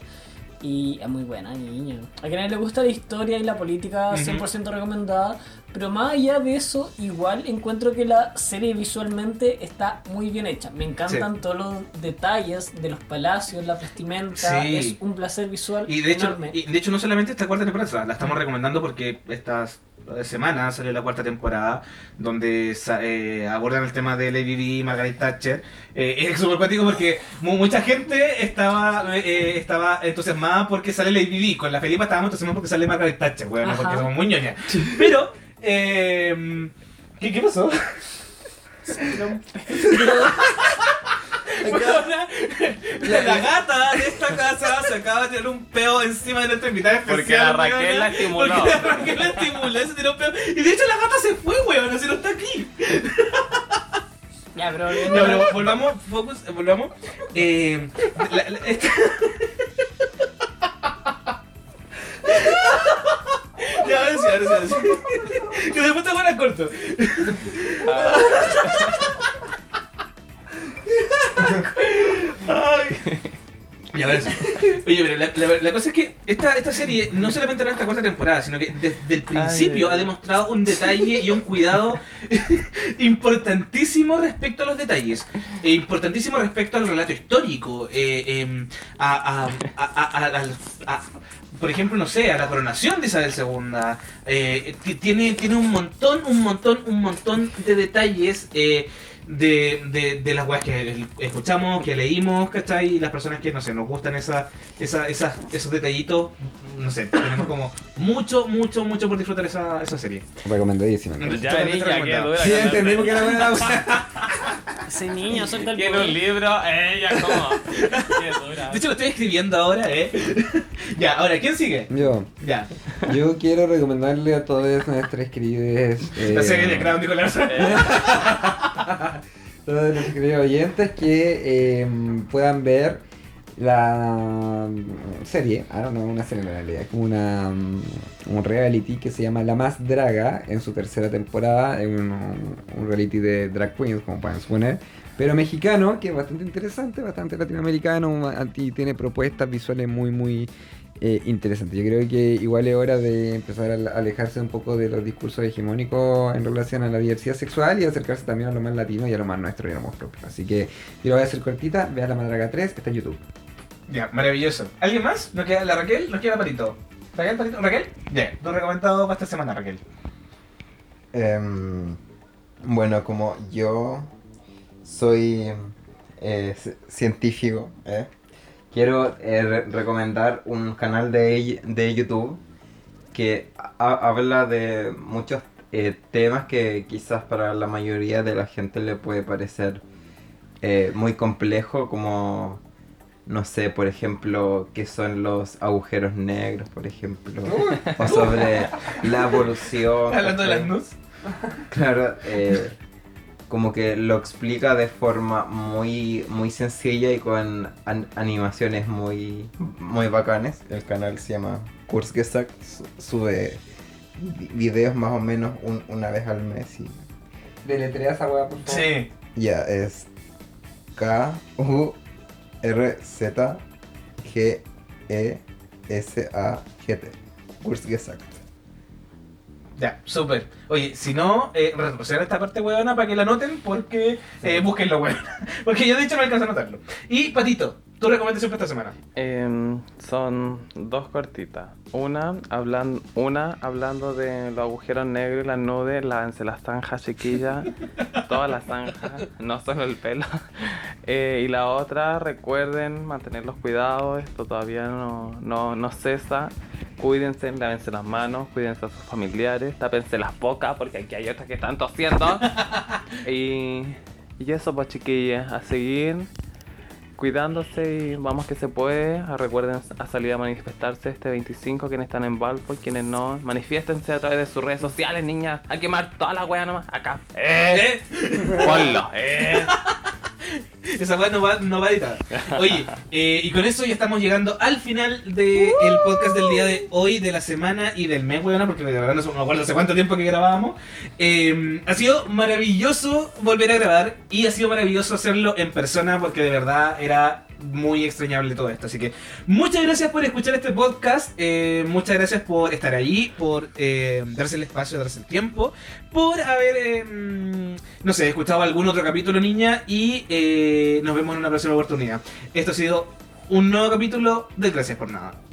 Y es muy buena, niña. A quienes les gusta la historia y la política, Ujú. 100% recomendada. Pero más allá de eso, igual encuentro que la serie visualmente está muy bien hecha. Me encantan todos los detalles de los palacios, la vestimenta. Sí. Es un placer visual Y de hecho, y de hecho no solamente esta cuarta temporada, la estamos recomendando porque estas semanas salió la cuarta temporada donde eh, abordan el tema de Lady Di y Margaret Thatcher. Eh, es súper cuático porque mu- mucha gente estaba eh, estaba entusiasmada porque sale Lady Di. Con la Felipa estábamos entusiasmados porque sale Margaret Thatcher, bueno, porque somos muy ñoñas. Pero, eh, ¿qué, ¿qué pasó? Weona, la, la gata de esta casa se acaba de tirar un peo encima de nuestra invitada especial. Porque la Raquel weona. la estimuló. Porque la Raquel la estimuló se tiró un peo. Y de hecho la gata se fue, weón, así no está aquí. Ya, pero No, pero volvamos, focus, eh, volvamos. Eh, la- la- esta- Que después te corto. Ay. Y ahora sí. Oye, pero la, la- la cosa es que esta, esta serie no solamente en esta cuarta temporada, sino que desde el principio Ay. ha demostrado un detalle y un cuidado importantísimo respecto a los detalles, e importantísimo respecto al relato histórico, eh, em, a, a- a- por ejemplo, no sé, a la coronación de Isabel II. eh, ti- tiene, tiene un montón, un montón, un montón de detalles. eh, de, de, de las weas que escuchamos, que leímos, ¿cachai? Y las personas que, no sé, nos gustan esa, esa, esas- esos detallitos, no sé, tenemos como mucho, mucho, mucho por disfrutar esa, esa serie. Recomendadísima. Ya, niña, dura. Sí, entendimos que era buena la ese niño suelta el Quiere un libro, ella. Qué dura. De hecho, lo estoy escribiendo ahora, ¿eh? ya, ahora, ¿quién sigue? Yo, Ya. yo quiero recomendarle a todos nuestros queridos. eh, La serie de Crown, Larsa. Todos los queridos oyentes que eh, puedan ver la serie, ah, no, una serie en realidad, es como una, mm, un reality que se llama La Más Draga en su tercera temporada, es un, un reality de drag queens, como pueden suponer, pero mexicano, que es bastante interesante, bastante latinoamericano, y tiene propuestas visuales muy, muy eh, interesantes. Yo creo que igual es hora de empezar a ale- alejarse un poco de los discursos hegemónicos en relación a la diversidad sexual y acercarse también a lo más latino y a lo más nuestro y a lo más propio. Así que yo lo voy a hacer cortita, vean La Madraga 3, está en YouTube. Ya, maravilloso. ¿Alguien más? ¿Nos queda la Raquel? ¿Nos queda Patito? ¿Raquel, Patito? ¿Raquel? Ya, dos recomendados para esta semana, Raquel. Em, bueno, como yo soy eh, ci- científico, ¿eh? Quiero eh, re- recomendar un canal de, de YouTube que ha- habla de muchos eh, temas que quizás para la mayoría de la gente le puede parecer eh, muy complejo, como, no sé, por ejemplo, qué son los agujeros negros, por ejemplo, o sobre la evolución. Hablando de las nus. Claro, eh, como que lo explica de forma muy muy sencilla y con an- animaciones muy muy bacanes. El canal se llama Kurzgesagt, su- sube vi- videos más o menos un- una vez al mes y Deletrea esa weá, por favor. Sí. Ya, es K U R Z G E S A G T. Kurzgesagt. Ya, súper. Oye, si no, eh, retroceder esta parte huevona para que la noten porque eh, búsquenlo, weón. Porque yo de hecho no alcanzo a notarlo. Y Patito, tu recomendación para esta semana. Em, son dos cortitas. Una, hablan, una hablando de los agujeros negros y las nubes, lávense las zanjas chiquillas, todas las zanjas, no solo el pelo. Eh, y la otra, recuerden mantener los cuidados, esto todavía no, no, no cesa. Cuídense, lávense las manos, cuídense a sus familiares, tápense las bocas porque aquí hay otras que están tosiendo. y, y eso pues chiquillas, a seguir cuidándose y vamos que se puede. Recuerden a salir a manifestarse este 25, quienes están en Valpo y quienes no. Manifiéstense a través de sus redes sociales, niñas. A quemar toda la wea nomás. Acá. ¡Eh! ¿Eh? Ponlo. ¡Eh! Esa weá no va, no va editada. Oye, eh, y con eso ya estamos llegando al final del podcast del día de hoy, de la semana y del mes, weona, porque de verdad no me acuerdo hace cuánto tiempo que grabábamos. Eh, ha sido maravilloso volver a grabar y ha sido maravilloso hacerlo en persona porque de verdad era muy extrañable todo esto. Así que muchas gracias por escuchar este podcast, eh, muchas gracias por estar ahí, por eh, darse el espacio, darse el tiempo, por haber, mm, no sé, escuchado algún otro capítulo, niña, y eh, nos vemos en una próxima oportunidad. Esto ha sido un nuevo capítulo de Gracias por Nada.